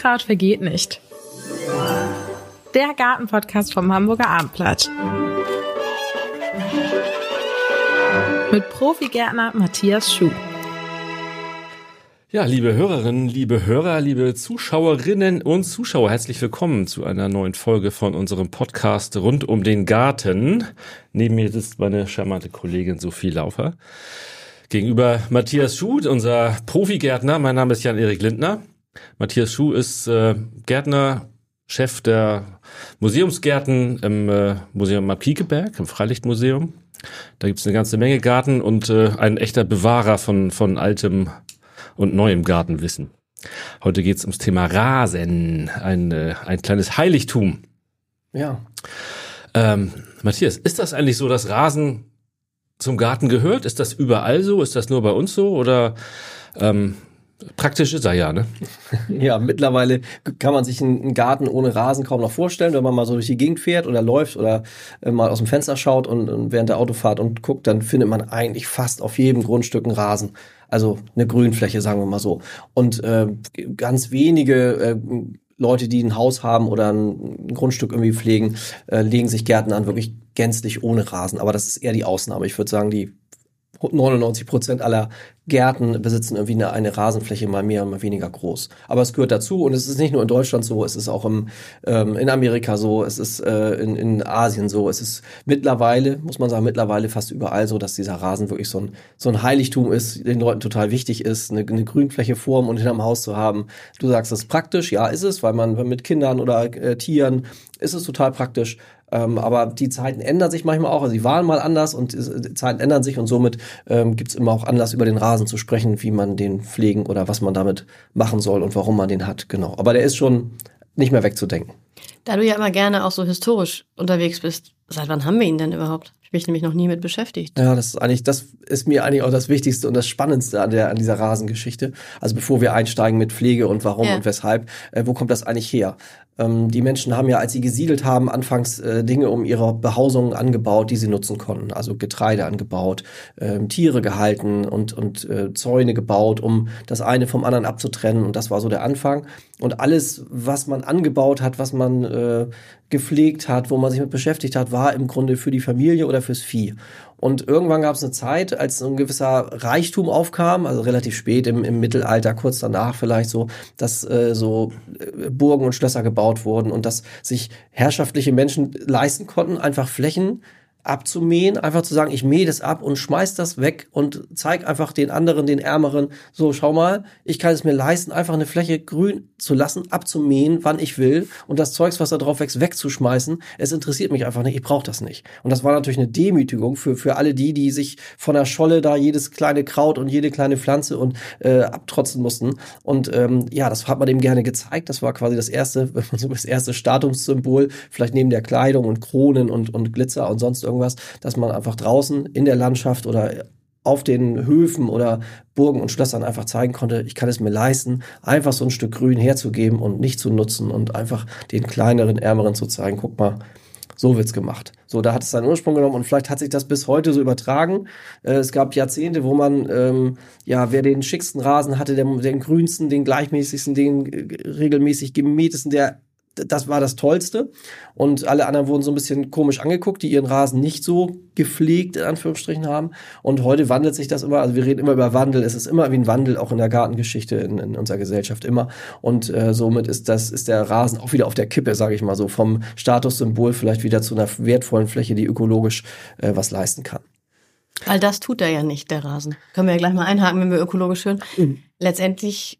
Unkraut vergeht nicht. Der Gartenpodcast vom Hamburger Abendblatt. Mit Profigärtner Matthias Schuh. Ja, liebe Hörerinnen, liebe Hörer, liebe Zuschauerinnen und Zuschauer, herzlich willkommen zu einer neuen Folge von unserem Podcast rund um den Garten. Neben mir sitzt meine charmante Kollegin Sophie Laufer. Gegenüber Matthias Schuh, unser Profigärtner. Mein Name ist Jan-Erik Lindner. Matthias Schuh ist äh, Gärtner, Chef der Museumsgärten im äh, Museum Markiekeberg, im Freilichtmuseum. Da gibt's eine ganze Menge Garten und äh, ein echter Bewahrer von, von altem und neuem Gartenwissen. Heute geht's ums Thema Rasen, ein, äh, ein kleines Heiligtum. Ja. Ähm, Matthias, ist das eigentlich so, dass Rasen zum Garten gehört? Ist das überall so? Ist das nur bei uns so? Oder ähm, praktisch ist er ja, ne? Ja, mittlerweile kann man sich einen Garten ohne Rasen kaum noch vorstellen, wenn man mal so durch die Gegend fährt oder läuft oder äh, mal aus dem Fenster schaut und, während der Autofahrt und guckt, dann findet man eigentlich fast auf jedem Grundstück einen Rasen. Also eine Grünfläche, sagen wir mal so. Und äh, ganz wenige äh, Leute, die ein Haus haben oder ein Grundstück irgendwie pflegen, äh, legen sich Gärten an, wirklich gänzlich ohne Rasen. Aber das ist eher die Ausnahme. Ich würde sagen, die 99 Prozent aller Gärten besitzen irgendwie eine, eine, Rasenfläche mal mehr mal weniger groß. Aber es gehört dazu und es ist nicht nur in Deutschland so, es ist auch im, ähm, in Amerika so, es ist äh, in, in Asien so, es ist mittlerweile, muss man sagen, mittlerweile fast überall so, dass dieser Rasen wirklich so ein, so ein Heiligtum ist, den Leuten total wichtig ist, eine, eine Grünfläche vorm und hinterm Haus zu haben. Du sagst, das ist praktisch, ja, ist es, weil man mit Kindern oder äh, Tieren ist es total praktisch. Ähm, aber die Zeiten ändern sich manchmal auch. Also die waren mal anders und die Zeiten ändern sich und somit ähm, gibt es immer auch Anlass, über den Rasen zu sprechen, wie man den pflegen oder was man damit machen soll und warum man den hat. Genau. Aber der ist schon nicht mehr wegzudenken. Da du ja immer gerne auch so historisch unterwegs bist, seit wann haben wir ihn denn überhaupt? Ich mich nämlich noch nie mit beschäftigt. Ja, das ist eigentlich, das ist mir eigentlich auch das Wichtigste und das Spannendste an der, an dieser Rasengeschichte. Also bevor wir einsteigen mit Pflege und warum ja. und weshalb, äh, wo kommt das eigentlich her? Ähm, die Menschen haben ja, als sie gesiedelt haben, anfangs äh, Dinge um ihre Behausung angebaut, die sie nutzen konnten. Also Getreide angebaut, äh, Tiere gehalten und, und äh, Zäune gebaut, um das eine vom anderen abzutrennen. Und das war so der Anfang. Und alles, was man angebaut hat, was man äh, gepflegt hat, wo man sich mit beschäftigt hat, war im Grunde für die Familie oder fürs Vieh. Und irgendwann gab es eine Zeit, als so ein gewisser Reichtum aufkam, also relativ spät im, im Mittelalter, kurz danach vielleicht so, dass äh, so äh, Burgen und Schlösser gebaut wurden und dass sich herrschaftliche Menschen leisten konnten, einfach Flächen abzumähen, einfach zu sagen, ich mähe das ab und schmeiß das weg und zeig einfach den anderen, den Ärmeren, so schau mal, ich kann es mir leisten, einfach eine Fläche grün zu lassen, abzumähen, wann ich will und das Zeugs, was da drauf wächst, wegzuschmeißen. Es interessiert mich einfach nicht, ich brauche das nicht. Und das war natürlich eine Demütigung für, für alle die, die sich von der Scholle da jedes kleine Kraut und jede kleine Pflanze und äh, abtrotzen mussten. Und ähm, ja, das hat man dem gerne gezeigt. Das war quasi das erste, das erste Statussymbol, vielleicht neben der Kleidung und Kronen und, und Glitzer und sonst irgendwas, dass man einfach draußen in der Landschaft oder auf den Höfen oder Burgen und Schlössern einfach zeigen konnte, ich kann es mir leisten, einfach so ein Stück Grün herzugeben und nicht zu nutzen und einfach den kleineren, ärmeren zu zeigen, guck mal, so wird's gemacht. So, da hat es seinen Ursprung genommen und vielleicht hat sich das bis heute so übertragen. Äh, es gab Jahrzehnte, wo man, ähm, ja, wer den schicksten Rasen hatte, den, den grünsten, den gleichmäßigsten, den äh, regelmäßig gemähtesten, der das war das Tollste. Und alle anderen wurden so ein bisschen komisch angeguckt, die ihren Rasen nicht so gepflegt, in Anführungsstrichen, haben. Und heute wandelt sich das immer, also wir reden immer über Wandel. Es ist immer wie ein Wandel, auch in der Gartengeschichte in, in unserer Gesellschaft immer. Und äh, somit ist das, ist der Rasen auch wieder auf der Kippe, sage ich mal so, vom Statussymbol vielleicht wieder zu einer wertvollen Fläche, die ökologisch äh, was leisten kann. Weil das tut er ja nicht, der Rasen. Können wir ja gleich mal einhaken, wenn wir ökologisch hören. Mhm. Letztendlich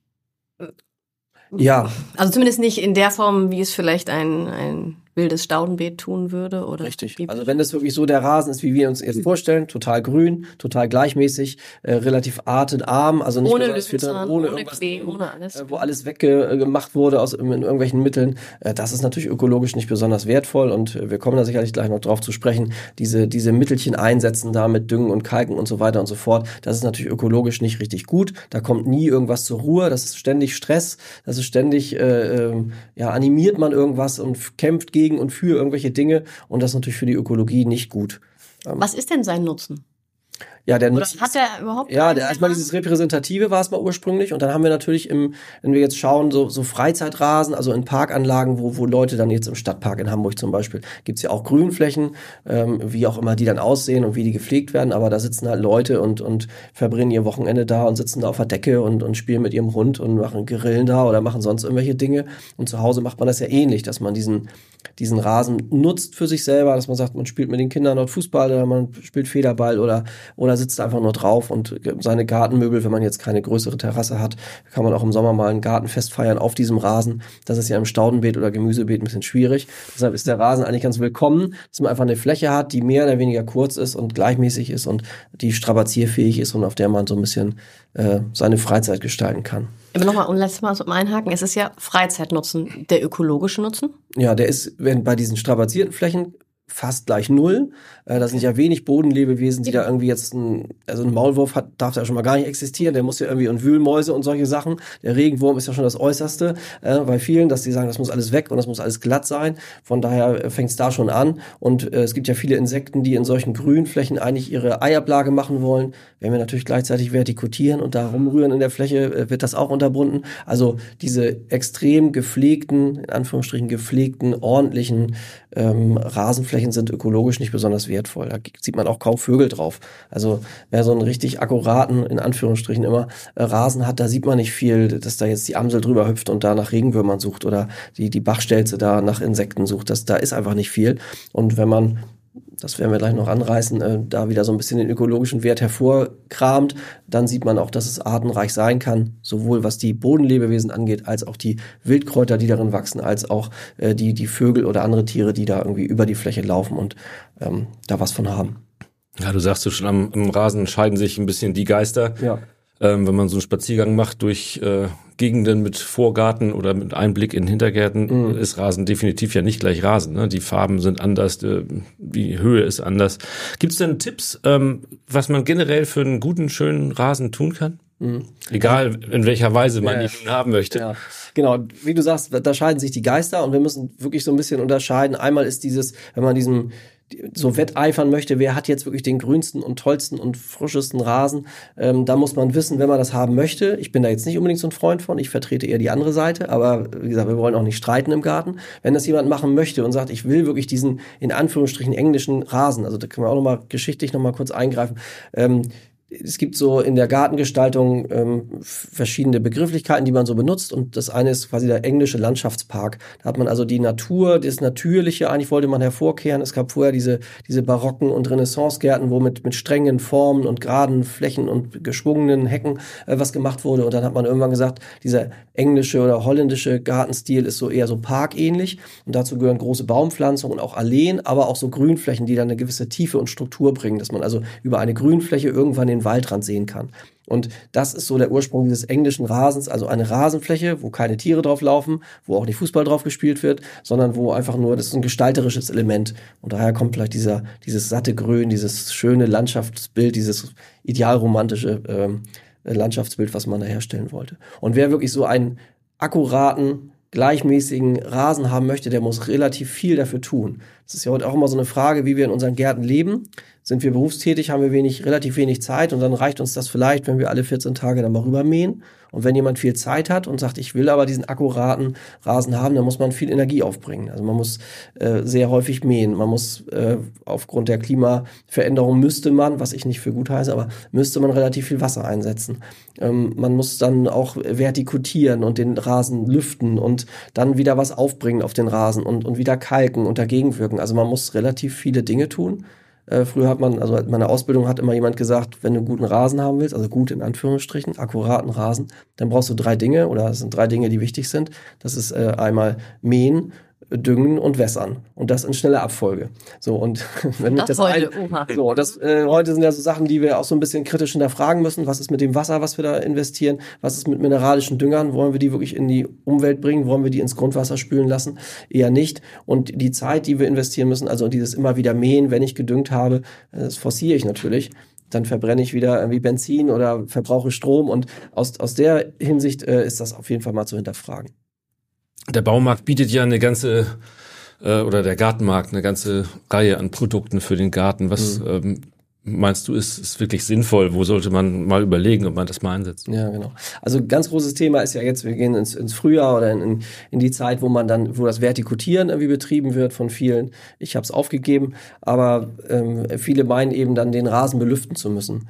ja. Also zumindest nicht in der Form, wie es vielleicht ein, ein wildes Staudenbeet tun würde, oder? Richtig. Also wenn das wirklich so der Rasen ist, wie wir uns jetzt vorstellen, total grün, total gleichmäßig, äh, relativ artenarm, also nicht ohne dran, ohne, ohne irgendwas, Klee, ohne alles. Äh, wo alles weggemacht wurde aus in irgendwelchen Mitteln, äh, das ist natürlich ökologisch nicht besonders wertvoll und äh, wir kommen da sicherlich gleich noch drauf zu sprechen. Diese diese Mittelchen einsetzen da mit Düngen und Kalken und so weiter und so fort, das ist natürlich ökologisch nicht richtig gut. Da kommt nie irgendwas zur Ruhe, das ist ständig Stress, das ist ständig äh, äh, ja animiert man irgendwas und kämpft gegen und für irgendwelche Dinge und das ist natürlich für die Ökologie nicht gut. Ähm, Was ist denn sein Nutzen? Ja, der Oder nutzt, hat der überhaupt ja, der, erstmal dieses Repräsentative war es mal ursprünglich und dann haben wir natürlich im, wenn wir jetzt schauen, so, so Freizeitrasen, also in Parkanlagen, wo, wo Leute dann jetzt im Stadtpark in Hamburg zum Beispiel, gibt's ja auch Grünflächen, ähm, wie auch immer die dann aussehen und wie die gepflegt werden, aber da sitzen halt Leute und, und verbringen ihr Wochenende da und sitzen da auf der Decke und, und spielen mit ihrem Hund und machen Grillen da oder machen sonst irgendwelche Dinge. Und zu Hause macht man das ja ähnlich, dass man diesen, diesen Rasen nutzt für sich selber, dass man sagt, man spielt mit den Kindern dort Fußball oder man spielt Federball oder, oder sitzt einfach nur drauf und seine Gartenmöbel, wenn man jetzt keine größere Terrasse hat, kann man auch im Sommer mal ein Gartenfest feiern auf diesem Rasen. Das ist ja im Staudenbeet oder Gemüsebeet ein bisschen schwierig. Deshalb ist der Rasen eigentlich ganz willkommen, dass man einfach eine Fläche hat, die mehr oder weniger kurz ist und gleichmäßig ist und die strapazierfähig ist und auf der man so ein bisschen äh, seine Freizeit gestalten kann. Aber nochmal, und letztes Mal zum Einhaken, es ist ja Freizeitnutzen, der ökologische Nutzen. Ja, der ist, wenn bei diesen strapazierten Flächen fast gleich null. Äh, da sind ja wenig Bodenlebewesen, die da irgendwie jetzt ein, also ein Maulwurf hat, darf da schon mal gar nicht existieren. Der muss ja irgendwie und Wühlmäuse und solche Sachen. Der Regenwurm ist ja schon das Äußerste äh, bei vielen, dass die sagen, das muss alles weg und das muss alles glatt sein. Von daher fängt es da schon an. Und äh, es gibt ja viele Insekten, die in solchen Grünflächen eigentlich ihre Eiablage machen wollen. Wenn wir natürlich gleichzeitig vertikutieren und da rumrühren in der Fläche, äh, wird das auch unterbunden. Also diese extrem gepflegten, in Anführungsstrichen gepflegten, ordentlichen ähm, Rasenflächen sind ökologisch nicht besonders wertvoll. Da sieht man auch kaum Vögel drauf. Also wer so einen richtig akkuraten, in Anführungsstrichen immer, äh, Rasen hat, da sieht man nicht viel, dass da jetzt die Amsel drüber hüpft und da nach Regenwürmern sucht oder die, die Bachstelze da nach Insekten sucht. Das, da ist einfach nicht viel. Und wenn man das werden wir gleich noch anreißen, äh, da wieder so ein bisschen den ökologischen Wert hervorkramt, dann sieht man auch, dass es artenreich sein kann, sowohl was die Bodenlebewesen angeht, als auch die Wildkräuter, die darin wachsen, als auch äh, die, die Vögel oder andere Tiere, die da irgendwie über die Fläche laufen und ähm, da was von haben. Ja, du sagst du schon, am, am Rasen scheiden sich ein bisschen die Geister. Ja. Ähm, wenn man so einen Spaziergang macht durch äh, Gegenden mit Vorgarten oder mit Einblick in Hintergärten, Mhm. ist Rasen definitiv ja nicht gleich Rasen. Ne? Die Farben sind anders, äh, die Höhe ist anders. Gibt es denn Tipps, ähm, was man generell für einen guten, schönen Rasen tun kann? Egal in welcher Weise man Mhm. Ja, ihn haben möchte. Ja, genau. Wie du sagst, da scheiden sich die Geister und wir müssen wirklich so ein bisschen unterscheiden. Einmal ist dieses, wenn man diesem so wetteifern möchte, wer hat jetzt wirklich den grünsten und tollsten und frischesten Rasen, ähm, da muss man wissen, wenn man das haben möchte. Ich bin da jetzt nicht unbedingt so ein Freund von, ich vertrete eher die andere Seite, aber wie gesagt, wir wollen auch nicht streiten im Garten. Wenn das jemand machen möchte und sagt, ich will wirklich diesen in Anführungsstrichen englischen Rasen, also da können wir auch nochmal geschichtlich nochmal kurz eingreifen, ähm, es gibt so in der Gartengestaltung ähm, verschiedene Begrifflichkeiten, die man so benutzt. Und das eine ist quasi der englische Landschaftspark. Da hat man also die Natur, das Natürliche eigentlich wollte man hervorkehren. Es gab vorher diese, diese barocken und Renaissancegärten, wo mit, mit strengen Formen und geraden Flächen und geschwungenen Hecken äh, was gemacht wurde. Und dann hat man irgendwann gesagt, dieser englische oder holländische Gartenstil ist so eher so parkähnlich. Und dazu gehören große Baumpflanzungen und auch Alleen, aber auch so Grünflächen, die dann eine gewisse Tiefe und Struktur bringen, dass man also über eine Grünfläche irgendwann den Waldrand sehen kann. Und das ist so der Ursprung dieses englischen Rasens, also eine Rasenfläche, wo keine Tiere drauf laufen, wo auch nicht Fußball drauf gespielt wird, sondern wo einfach nur, das ist ein gestalterisches Element. Und daher kommt vielleicht dieser, dieses satte Grün, dieses schöne Landschaftsbild, dieses idealromantische ähm, Landschaftsbild, was man da herstellen wollte. Und wer wirklich so einen akkuraten, gleichmäßigen Rasen haben möchte, der muss relativ viel dafür tun. Das ist ja heute auch immer so eine Frage, wie wir in unseren Gärten leben. Sind wir berufstätig, haben wir wenig, relativ wenig Zeit und dann reicht uns das vielleicht, wenn wir alle 14 Tage dann mal rübermähen. Und wenn jemand viel Zeit hat und sagt, ich will aber diesen akkuraten Rasen haben, dann muss man viel Energie aufbringen. Also man muss äh, sehr häufig mähen. Man muss äh, aufgrund der Klimaveränderung müsste man, was ich nicht für gut heiße, aber müsste man relativ viel Wasser einsetzen. Ähm, man muss dann auch vertikutieren und den Rasen lüften und dann wieder was aufbringen auf den Rasen und, und wieder kalken und dagegen wirken. Also man muss relativ viele Dinge tun. Äh, früher hat man, also in meiner Ausbildung hat immer jemand gesagt, wenn du einen guten Rasen haben willst, also gut in Anführungsstrichen, akkuraten Rasen, dann brauchst du drei Dinge oder es sind drei Dinge, die wichtig sind. Das ist äh, einmal mähen, düngen und wässern und das in schneller Abfolge. So und wenn Das das heute, ein, so das äh, heute sind ja so Sachen, die wir auch so ein bisschen kritisch hinterfragen müssen. Was ist mit dem Wasser, was wir da investieren? Was ist mit mineralischen Düngern? Wollen wir die wirklich in die Umwelt bringen? Wollen wir die ins Grundwasser spülen lassen? Eher nicht. Und die Zeit, die wir investieren müssen, also dieses immer wieder mähen, wenn ich gedüngt habe, das forciere ich natürlich dann verbrenne ich wieder irgendwie Benzin oder verbrauche Strom und aus, aus der Hinsicht äh, ist das auf jeden Fall mal zu hinterfragen. Der Baumarkt bietet ja eine ganze äh, oder der Gartenmarkt eine ganze Reihe an Produkten für den Garten. Was Mhm. ähm, meinst du, ist, ist wirklich sinnvoll? Wo sollte man mal überlegen, ob man das mal einsetzt? Ja, genau. Also ganz großes Thema ist ja jetzt, wir gehen ins, ins Frühjahr oder in, in die Zeit, wo man dann, wo das Vertikutieren irgendwie betrieben wird von vielen. Ich habe es aufgegeben, aber ähm, viele meinen eben dann, den Rasen belüften zu müssen.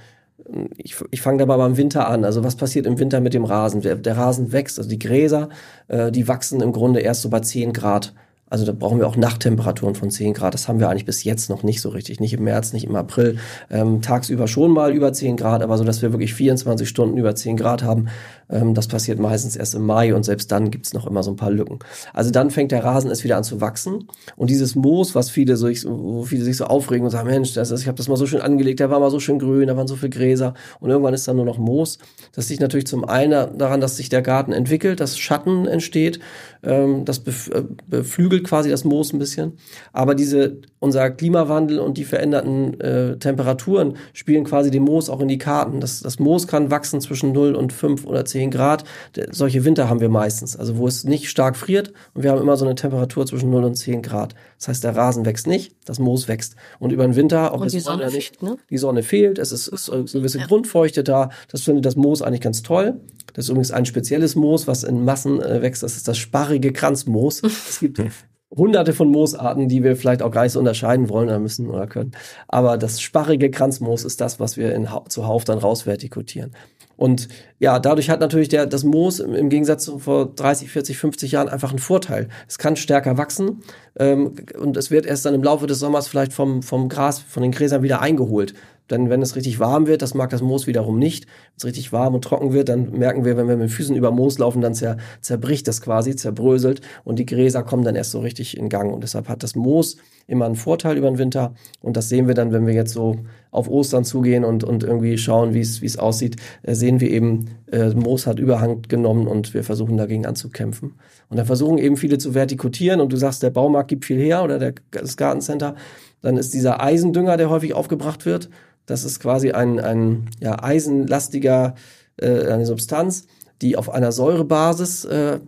Ich, ich fange dabei beim Winter an. Also was passiert im Winter mit dem Rasen? Der, der Rasen wächst, also die Gräser, äh, die wachsen im Grunde erst so bei 10 Grad. Also da brauchen wir auch Nachttemperaturen von 10 Grad. Das haben wir eigentlich bis jetzt noch nicht so richtig. Nicht im März, nicht im April. Ähm, tagsüber schon mal über 10 Grad, aber so, dass wir wirklich 24 Stunden über 10 Grad haben, ähm, das passiert meistens erst im Mai und selbst dann gibt's noch immer so ein paar Lücken. Also dann fängt der Rasen erst wieder an zu wachsen. Und dieses Moos, was viele so, wo viele sich so aufregen und sagen, Mensch, das ist, ich habe das mal so schön angelegt, der war mal so schön grün, da waren so viele Gräser und irgendwann ist dann nur noch Moos. Das liegt natürlich zum einen daran, dass sich der Garten entwickelt, dass Schatten entsteht, ähm, das äh, beflügelt quasi das Moos ein bisschen. Aber diese, unser Klimawandel und die veränderten äh, Temperaturen spielen quasi dem Moos auch in die Karten. Das, das Moos kann wachsen zwischen 0 und 5 oder 10 Grad. Solche Winter haben wir meistens, also wo es nicht stark friert und wir haben immer so eine Temperatur zwischen 0 und 10 Grad. Das heißt, der Rasen wächst nicht, das Moos wächst. Und über den Winter, auch und die Sonne nicht, ne? die Sonne fehlt, es ist, ist eine gewisse ja. Grundfeuchte da. Das findet das Moos eigentlich ganz toll. Das ist übrigens ein spezielles Moos, was in Massen äh, wächst. Das ist das sparrige Kranzmoos. Es gibt hunderte von Moosarten, die wir vielleicht auch gar nicht so unterscheiden wollen oder müssen oder können. Aber das sparrige Kranzmoos ist das, was wir in, zuhauf dann rausvertikutieren. Und ja, dadurch hat natürlich der, das Moos im, im Gegensatz zu vor 30, 40, 50 Jahren einfach einen Vorteil. Es kann stärker wachsen ähm, und es wird erst dann im Laufe des Sommers vielleicht vom, vom Gras, von den Gräsern wieder eingeholt. Denn wenn es richtig warm wird, das mag das Moos wiederum nicht. Wenn es richtig warm und trocken wird, dann merken wir, wenn wir mit Füßen über Moos laufen, dann zer, zerbricht das quasi, zerbröselt und die Gräser kommen dann erst so richtig in Gang. Und deshalb hat das Moos immer einen Vorteil über den Winter. Und das sehen wir dann, wenn wir jetzt so auf Ostern zugehen und, und irgendwie schauen, wie es wie es aussieht, äh, sehen wir eben, äh, Moos hat Überhang genommen und wir versuchen dagegen anzukämpfen. Und dann versuchen eben viele zu vertikutieren und du sagst, der Baumarkt gibt viel her oder der, das Gartencenter. Dann ist dieser Eisendünger, der häufig aufgebracht wird. Das ist quasi ein, ein ja, eisenlastiger, äh, eine Substanz, die auf einer Säurebasis äh,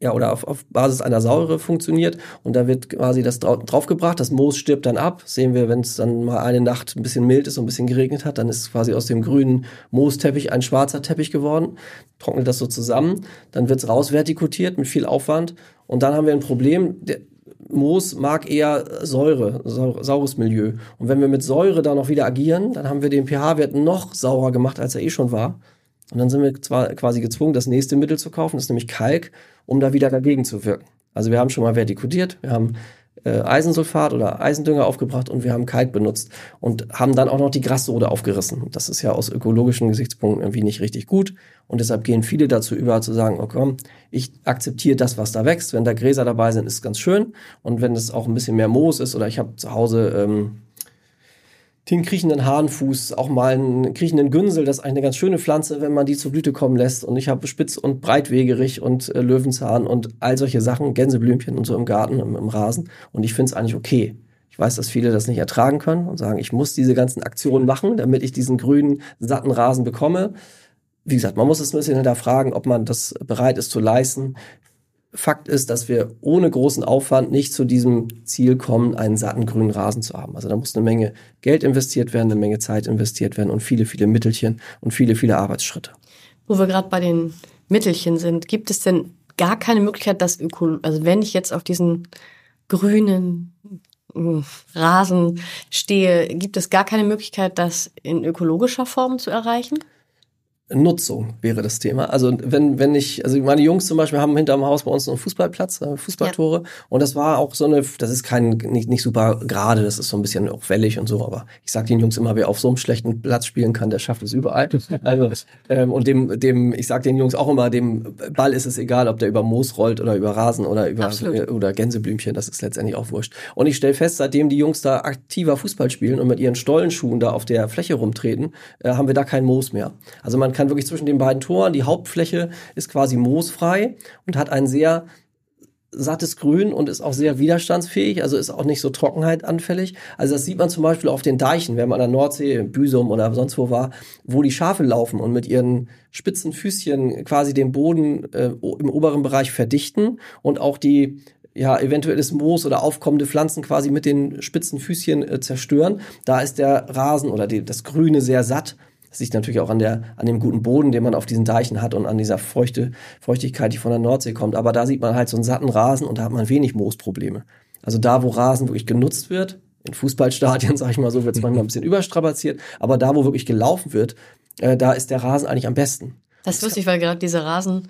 ja, oder auf, auf Basis einer Säure funktioniert. Und da wird quasi das dra draufgebracht, das Moos stirbt dann ab, sehen wir, wenn es dann mal eine Nacht ein bisschen mild ist und ein bisschen geregnet hat, dann ist quasi aus dem grünen Moosteppich ein schwarzer Teppich geworden, trocknet das so zusammen, dann wird es rausvertikutiert mit viel Aufwand. Und dann haben wir ein Problem, der, Moos mag eher Säure, saures Milieu. Und wenn wir mit Säure da noch wieder agieren, dann haben wir den pH-Wert noch saurer gemacht, als er eh schon war. Und dann sind wir zwar quasi gezwungen, das nächste Mittel zu kaufen, das ist nämlich Kalk, um da wieder dagegen zu wirken. Also wir haben schon mal vertikutiert, wir haben äh, Eisensulfat oder Eisendünger aufgebracht und wir haben Kalk benutzt und haben dann auch noch die Grassode aufgerissen. Das ist ja aus ökologischen Gesichtspunkten irgendwie nicht richtig gut und deshalb gehen viele dazu über zu sagen, oh komm, ich akzeptiere das, was da wächst. Wenn da Gräser dabei sind, ist es ganz schön und wenn es auch ein bisschen mehr Moos ist oder ich habe zu Hause ähm, den kriechenden Hahnfuß, auch mal einen kriechenden Günsel, das ist eine ganz schöne Pflanze, wenn man die zur Blüte kommen lässt. Und ich habe Spitz- und Breitwegerich und äh, Löwenzahn und all solche Sachen, Gänseblümchen und so im Garten, im, im Rasen. Und ich finde es eigentlich okay. Ich weiß, dass viele das nicht ertragen können und sagen, ich muss diese ganzen Aktionen machen, damit ich diesen grünen, satten Rasen bekomme. Wie gesagt, man muss es ein bisschen hinterfragen, ob man das bereit ist zu leisten. Fakt ist, dass wir ohne großen Aufwand nicht zu diesem Ziel kommen, einen satten grünen Rasen zu haben. Also da muss eine Menge Geld investiert werden, eine Menge Zeit investiert werden und viele, viele Mittelchen und viele, viele Arbeitsschritte. Wo wir gerade bei den Mittelchen sind, gibt es denn gar keine Möglichkeit, dass Öko, also wenn ich jetzt auf diesen grünen hm, Rasen stehe, gibt es gar keine Möglichkeit, das in ökologischer Form zu erreichen? Nutzung wäre das Thema. Also wenn, wenn ich, also meine Jungs zum Beispiel haben hinterm Haus bei uns einen Fußballplatz, äh, Fußballtore. Ja. Und das war auch so eine, das ist kein, nicht, nicht super gerade, das ist so ein bisschen auch wellig und so, aber ich sag den Jungs immer, wer auf so einem schlechten Platz spielen kann, der schafft es überall. Also, ähm, und dem, dem, ich sag den Jungs auch immer, dem Ball ist es egal, ob der über Moos rollt oder über Rasen oder über Absolut. oder Gänseblümchen, das ist letztendlich auch wurscht. Und ich stelle fest, seitdem die Jungs da aktiver Fußball spielen und mit ihren Stollenschuhen da auf der Fläche rumtreten, äh, haben wir da kein Moos mehr. Also man kann wirklich zwischen den beiden Toren, die Hauptfläche ist quasi moosfrei und hat ein sehr sattes Grün und ist auch sehr widerstandsfähig, also ist auch nicht so trockenheitanfällig. Also das sieht man zum Beispiel auf den Deichen, wenn man an der Nordsee, Büsum oder sonst wo war, wo die Schafe laufen und mit ihren spitzen Füßchen quasi den Boden äh, im oberen Bereich verdichten und auch die ja, eventuelles Moos oder aufkommende Pflanzen quasi mit den spitzen Füßchen äh, zerstören. Da ist der Rasen oder die, das Grüne sehr satt. Das liegt natürlich auch an, der, an dem guten Boden, den man auf diesen Deichen hat und an dieser Feuchte, Feuchtigkeit, die von der Nordsee kommt. Aber da sieht man halt so einen satten Rasen und da hat man wenig Moosprobleme. Also da, wo Rasen wirklich genutzt wird, in Fußballstadien, sag ich mal so, wird es manchmal ein bisschen überstrapaziert, aber da, wo wirklich gelaufen wird, äh, da ist der Rasen eigentlich am besten. Das ist lustig, weil gerade diese Rasen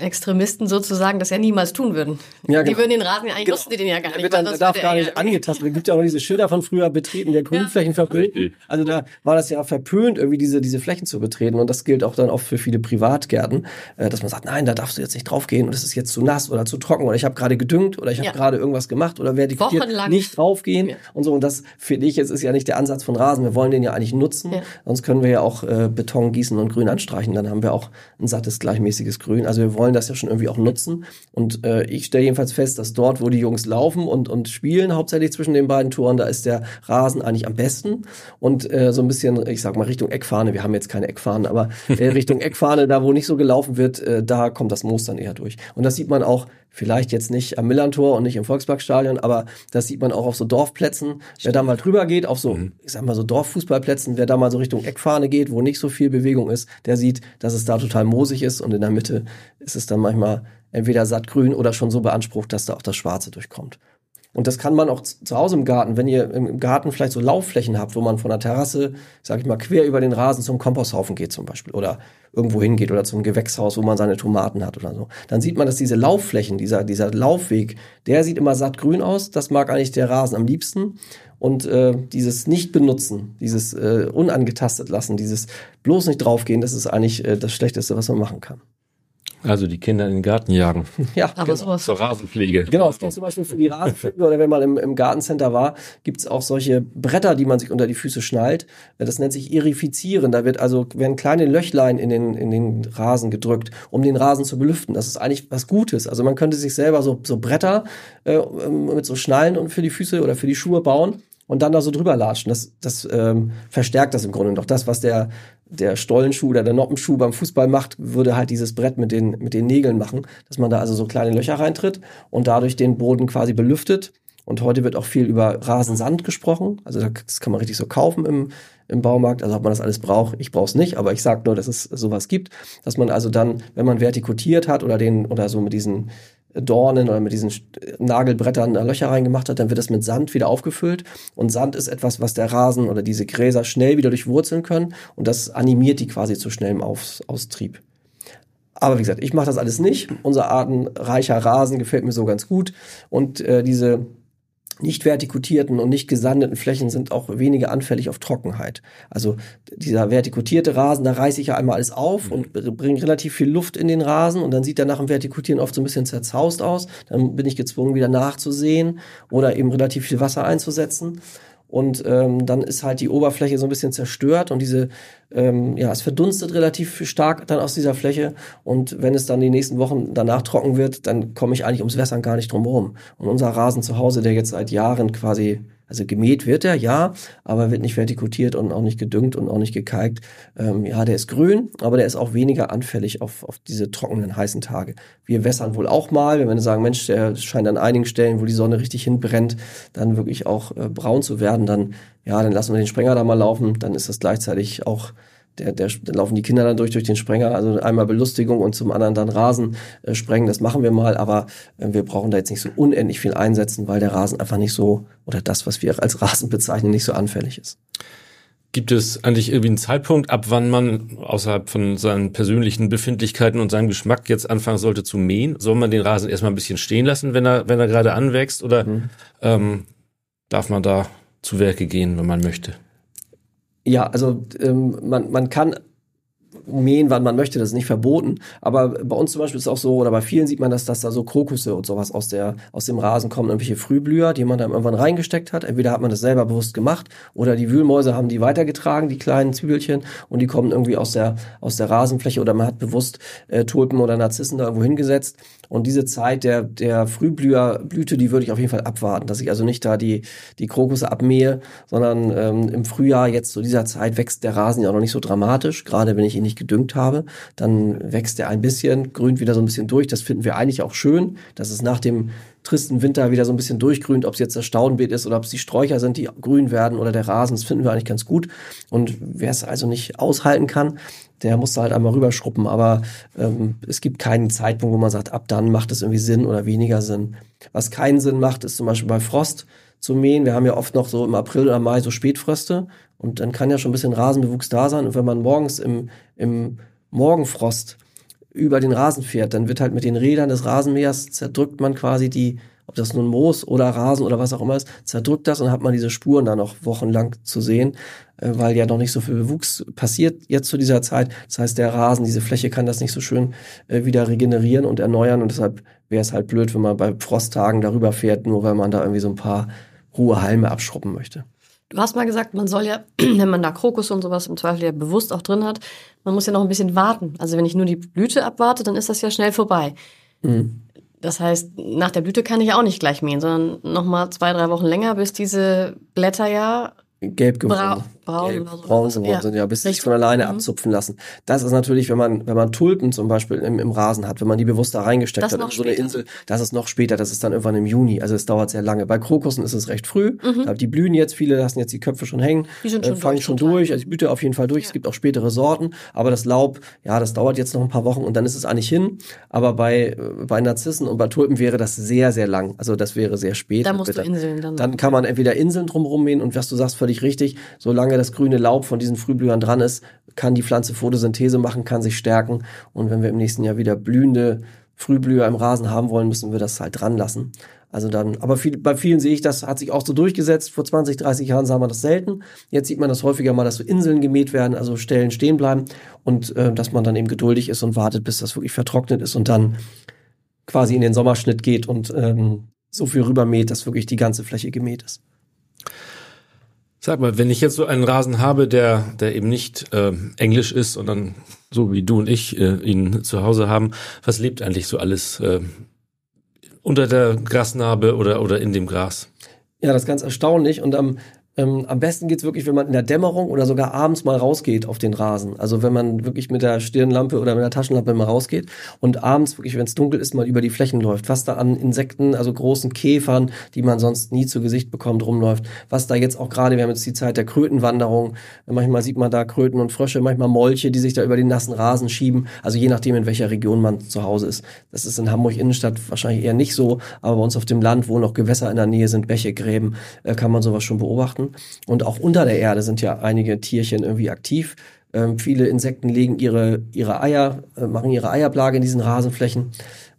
Extremisten sozusagen das ja niemals tun würden. Ja, die genau. würden den Rasen ja eigentlich Genau. nutzen die den ja gar nicht. wird dann, darf gar nicht ja- angetastet. werden. Es gibt ja auch noch diese Schilder von früher betreten der Grünflächen verpönt. Also da war das ja verpönt, irgendwie diese, diese Flächen zu betreten. Und das gilt auch dann oft für viele Privatgärten, äh, dass man sagt, nein, da darfst du jetzt nicht draufgehen und es ist jetzt zu nass oder zu trocken oder ich habe gerade gedüngt oder ich habe Ja. gerade irgendwas gemacht oder vertikutiert. Wochenlang. Nicht draufgehen Ja. und so. Und das finde ich, jetzt ist ja nicht der Ansatz von Rasen. Wir wollen den ja eigentlich nutzen. Ja. Sonst können wir ja auch äh, Beton gießen und Grün anstreichen. Dann haben wir auch ein sattes, gleichmäßiges Grün. Also wir wollen das ja schon irgendwie auch nutzen. Und äh, ich stelle jedenfalls fest, dass dort, wo die Jungs laufen und, und spielen, hauptsächlich zwischen den beiden Toren, da ist der Rasen eigentlich am besten. Und äh, so ein bisschen, ich sag mal, Richtung Eckfahne, wir haben jetzt keine Eckfahne, aber äh, Richtung Eckfahne, da wo nicht so gelaufen wird, äh, da kommt das Moos dann eher durch. Und das sieht man auch vielleicht jetzt nicht am Millantor und nicht im Volksparkstadion, aber das sieht man auch auf so Dorfplätzen. Wer da mal drüber geht, auf so, ich sag mal so Dorffußballplätzen, wer da mal so Richtung Eckfahne geht, wo nicht so viel Bewegung ist, der sieht, dass es da total moosig ist und in der Mitte ist es dann manchmal entweder sattgrün oder schon so beansprucht, dass da auch das Schwarze durchkommt. Und das kann man auch zu Hause im Garten, wenn ihr im Garten vielleicht so Laufflächen habt, wo man von der Terrasse, sag ich mal, quer über den Rasen zum Komposthaufen geht zum Beispiel oder irgendwo hingeht oder zum Gewächshaus, wo man seine Tomaten hat oder so. Dann sieht man, dass diese Laufflächen, dieser, dieser Laufweg, der sieht immer sattgrün aus. Das mag eigentlich der Rasen am liebsten. Und äh, dieses Nicht-Benutzen, dieses äh, unangetastet lassen, dieses bloß nicht draufgehen, das ist eigentlich äh, das Schlechteste, was man machen kann. Also die Kinder in den Garten jagen. Ja, Aber genau. sowas. Zur Rasenpflege. Genau, es gibt zum Beispiel für die Rasenpflege oder wenn man im, im Gartencenter war, gibt's auch solche Bretter, die man sich unter die Füße schnallt. Das nennt sich Irifizieren. Da wird also werden kleine Löchlein in den, in den Rasen gedrückt, um den Rasen zu belüften. Das ist eigentlich was Gutes. Also man könnte sich selber so, so Bretter äh, mit so Schnallen und für die Füße oder für die Schuhe bauen und dann da so drüber latschen. Das, das ähm, verstärkt das im Grunde noch. Das, was der, der Stollenschuh oder der Noppenschuh beim Fußball macht, würde halt dieses Brett mit den, mit den Nägeln machen, dass man da also so kleine Löcher reintritt und dadurch den Boden quasi belüftet. Und heute wird auch viel über Rasensand gesprochen. Also das kann man richtig so kaufen im, im Baumarkt. Also ob man das alles braucht, ich brauche es nicht, aber ich sage nur, dass es sowas gibt, dass man also dann, wenn man vertikutiert hat oder den oder so mit diesen Dornen oder mit diesen Nagelbrettern da Löcher reingemacht hat, dann wird das mit Sand wieder aufgefüllt. Und Sand ist etwas, was der Rasen oder diese Gräser schnell wieder durchwurzeln können. Und das animiert die quasi zu schnellem Aus Austrieb. Aber wie gesagt, ich mache das alles nicht. Unser artenreicher Rasen gefällt mir so ganz gut. Und äh, diese nicht vertikutierten und nicht gesandeten Flächen sind auch weniger anfällig auf Trockenheit. Also dieser vertikutierte Rasen, da reiße ich ja einmal alles auf und bringe relativ viel Luft in den Rasen und dann sieht er nach dem Vertikutieren oft so ein bisschen zerzaust aus. Dann bin ich gezwungen, wieder nachzusehen oder eben relativ viel Wasser einzusetzen. Und ähm, dann ist halt die Oberfläche so ein bisschen zerstört und diese, ähm, ja, es verdunstet relativ stark dann aus dieser Fläche. Und wenn es dann die nächsten Wochen danach trocken wird, dann komme ich eigentlich ums Wässern gar nicht drum herum. Und unser Rasen zu Hause, der jetzt seit Jahren quasi, also gemäht wird er, ja, aber wird nicht vertikutiert und auch nicht gedüngt und auch nicht gekalkt. Ähm, ja, der ist grün, aber der ist auch weniger anfällig auf, auf diese trockenen, heißen Tage. Wir wässern wohl auch mal, wenn wir sagen, Mensch, der scheint an einigen Stellen, wo die Sonne richtig hinbrennt, dann wirklich auch äh, braun zu werden, dann, ja, dann lassen wir den Sprenger da mal laufen, dann ist das gleichzeitig auch der, der, da laufen die Kinder dann durch durch den Sprenger, also einmal Belustigung und zum anderen dann Rasen äh, sprengen, das machen wir mal, aber äh, wir brauchen da jetzt nicht so unendlich viel einsetzen, weil der Rasen einfach nicht so, oder das, was wir als Rasen bezeichnen, nicht so anfällig ist. Gibt es eigentlich irgendwie einen Zeitpunkt, ab wann man außerhalb von seinen persönlichen Befindlichkeiten und seinem Geschmack jetzt anfangen sollte zu mähen? Soll man den Rasen erstmal ein bisschen stehen lassen, wenn er, wenn er gerade anwächst? Oder ähm, darf man da zu Werke gehen, wenn man möchte? Ja, also ähm, man, man kann mähen, wann man möchte, das ist nicht verboten. Aber bei uns zum Beispiel ist es auch so, oder bei vielen sieht man, dass, dass da so Krokusse und sowas aus, der, aus dem Rasen kommen, irgendwelche Frühblüher, die man dann irgendwann reingesteckt hat. Entweder hat man das selber bewusst gemacht oder die Wühlmäuse haben die weitergetragen, die kleinen Zwiebelchen, und die kommen irgendwie aus der, aus der Rasenfläche oder man hat bewusst äh, Tulpen oder Narzissen da irgendwo hingesetzt. Und diese Zeit der, der Frühblüherblüte, die würde ich auf jeden Fall abwarten, dass ich also nicht da die, die Krokusse abmähe, sondern ähm, im Frühjahr jetzt zu dieser Zeit wächst der Rasen ja auch noch nicht so dramatisch. Gerade wenn ich ihn nicht gedüngt habe. Dann wächst er ein bisschen, grünt wieder so ein bisschen durch. Das finden wir eigentlich auch schön, dass es nach dem tristen Winter wieder so ein bisschen durchgrünt, ob es jetzt das Staudenbeet ist oder ob es die Sträucher sind, die grün werden oder der Rasen. Das finden wir eigentlich ganz gut. Und wer es also nicht aushalten kann, der muss halt einmal rüberschruppen. Aber ähm, es gibt keinen Zeitpunkt, wo man sagt, ab dann macht es irgendwie Sinn oder weniger Sinn. Was keinen Sinn macht, ist zum Beispiel bei Frost zu mähen. Wir haben ja oft noch so im April oder Mai so Spätfröste und dann kann ja schon ein bisschen Rasenbewuchs da sein. Und wenn man morgens im, im Morgenfrost über den Rasen fährt, dann wird halt mit den Rädern des Rasenmähers zerdrückt man quasi die, ob das nun Moos oder Rasen oder was auch immer ist, zerdrückt das und hat man diese Spuren da noch wochenlang zu sehen, äh, weil ja noch nicht so viel Bewuchs passiert jetzt zu dieser Zeit. Das heißt, der Rasen, diese Fläche kann das nicht so schön äh, wieder regenerieren und erneuern und deshalb wäre es halt blöd, wenn man bei Frosttagen darüber fährt, nur weil man da irgendwie so ein paar hohe Halme abschruppen möchte. Du hast mal gesagt, man soll ja, wenn man da Krokus und sowas im Zweifel ja bewusst auch drin hat, man muss ja noch ein bisschen warten. Also wenn ich nur die Blüte abwarte, dann ist das ja schnell vorbei. Mhm. Das heißt, nach der Blüte kann ich auch nicht gleich mähen, sondern noch mal zwei, drei Wochen länger, bis diese Blätter ja gelb geworden. Bra braun, gelb, so. braun geworden ja. sind, ja, bis sie sich von alleine mhm. abzupfen lassen. Das ist natürlich, wenn man, wenn man Tulpen zum Beispiel im, im Rasen hat, wenn man die bewusst da reingesteckt das hat in so eine Insel, das ist noch später, das ist dann irgendwann im Juni, also es dauert sehr lange. Bei Krokussen ist es recht früh, mhm. die blühen jetzt, viele lassen jetzt die Köpfe schon hängen, die sind schon äh, fangen schon durch, also die Blüte auf jeden Fall durch, ja. es gibt auch spätere Sorten, aber das Laub, ja, das dauert jetzt noch ein paar Wochen und dann ist es eigentlich hin, aber bei, äh, bei Narzissen und bei Tulpen wäre das sehr, sehr lang, also das wäre sehr spät. Da musst bitte. du Inseln dann. Dann kann man entweder Inseln drumherum mähen und was du sagst, völlig richtig, solange das grüne Laub von diesen Frühblühern dran ist, kann die Pflanze Photosynthese machen, kann sich stärken. Und wenn wir im nächsten Jahr wieder blühende Frühblüher im Rasen haben wollen, müssen wir das halt dran lassen. Also dann, aber viel, bei vielen sehe ich, das hat sich auch so durchgesetzt. Vor 20, 30 Jahren sah man das selten. Jetzt sieht man das häufiger mal, dass so Inseln gemäht werden, also Stellen stehen bleiben und äh, dass man dann eben geduldig ist und wartet, bis das wirklich vertrocknet ist und dann quasi in den Sommerschnitt geht und ähm, so viel rübermäht, dass wirklich die ganze Fläche gemäht ist. Sag mal, wenn ich jetzt so einen Rasen habe, der, der eben nicht äh, Englisch ist, sondern so wie du und ich äh, ihn zu Hause haben, was lebt eigentlich so alles äh, unter der Grasnarbe oder, oder in dem Gras? Ja, das ist ganz erstaunlich. Und am, ähm, am besten geht's wirklich, wenn man in der Dämmerung oder sogar abends mal rausgeht auf den Rasen. Also wenn man wirklich mit der Stirnlampe oder mit der Taschenlampe mal rausgeht und abends wirklich, wenn es dunkel ist, mal über die Flächen läuft. Was da an Insekten, also großen Käfern, die man sonst nie zu Gesicht bekommt, rumläuft. Was da jetzt auch gerade, wir haben jetzt die Zeit der Krötenwanderung. Manchmal sieht man da Kröten und Frösche, manchmal Molche, die sich da über den nassen Rasen schieben. Also je nachdem, in welcher Region man zu Hause ist. Das ist in Hamburg Innenstadt wahrscheinlich eher nicht so, aber bei uns auf dem Land, wo noch Gewässer in der Nähe sind, Bäche, Gräben, äh, kann man sowas schon beobachten. Und auch unter der Erde sind ja einige Tierchen irgendwie aktiv. Ähm, viele Insekten legen ihre, ihre Eier, äh, machen ihre Eierblage in diesen Rasenflächen.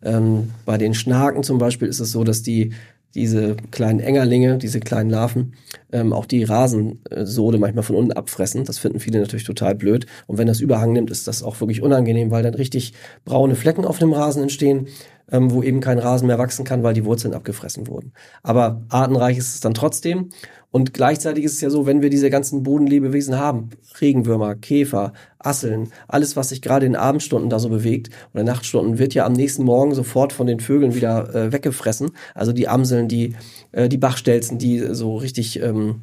Ähm, bei den Schnaken zum Beispiel ist es so, dass die diese kleinen Engerlinge, diese kleinen Larven, ähm, auch die Rasensohle manchmal von unten abfressen. Das finden viele natürlich total blöd. Und wenn das Überhang nimmt, ist das auch wirklich unangenehm, weil dann richtig braune Flecken auf dem Rasen entstehen ähm, wo eben kein Rasen mehr wachsen kann, weil die Wurzeln abgefressen wurden. Aber artenreich ist es dann trotzdem. Und gleichzeitig ist es ja so, wenn wir diese ganzen Bodenlebewesen haben, Regenwürmer, Käfer, Asseln, alles, was sich gerade in Abendstunden da so bewegt oder Nachtstunden, wird ja am nächsten Morgen sofort von den Vögeln wieder äh, weggefressen. Also die Amseln, die, äh, die Bachstelzen, die so richtig ähm,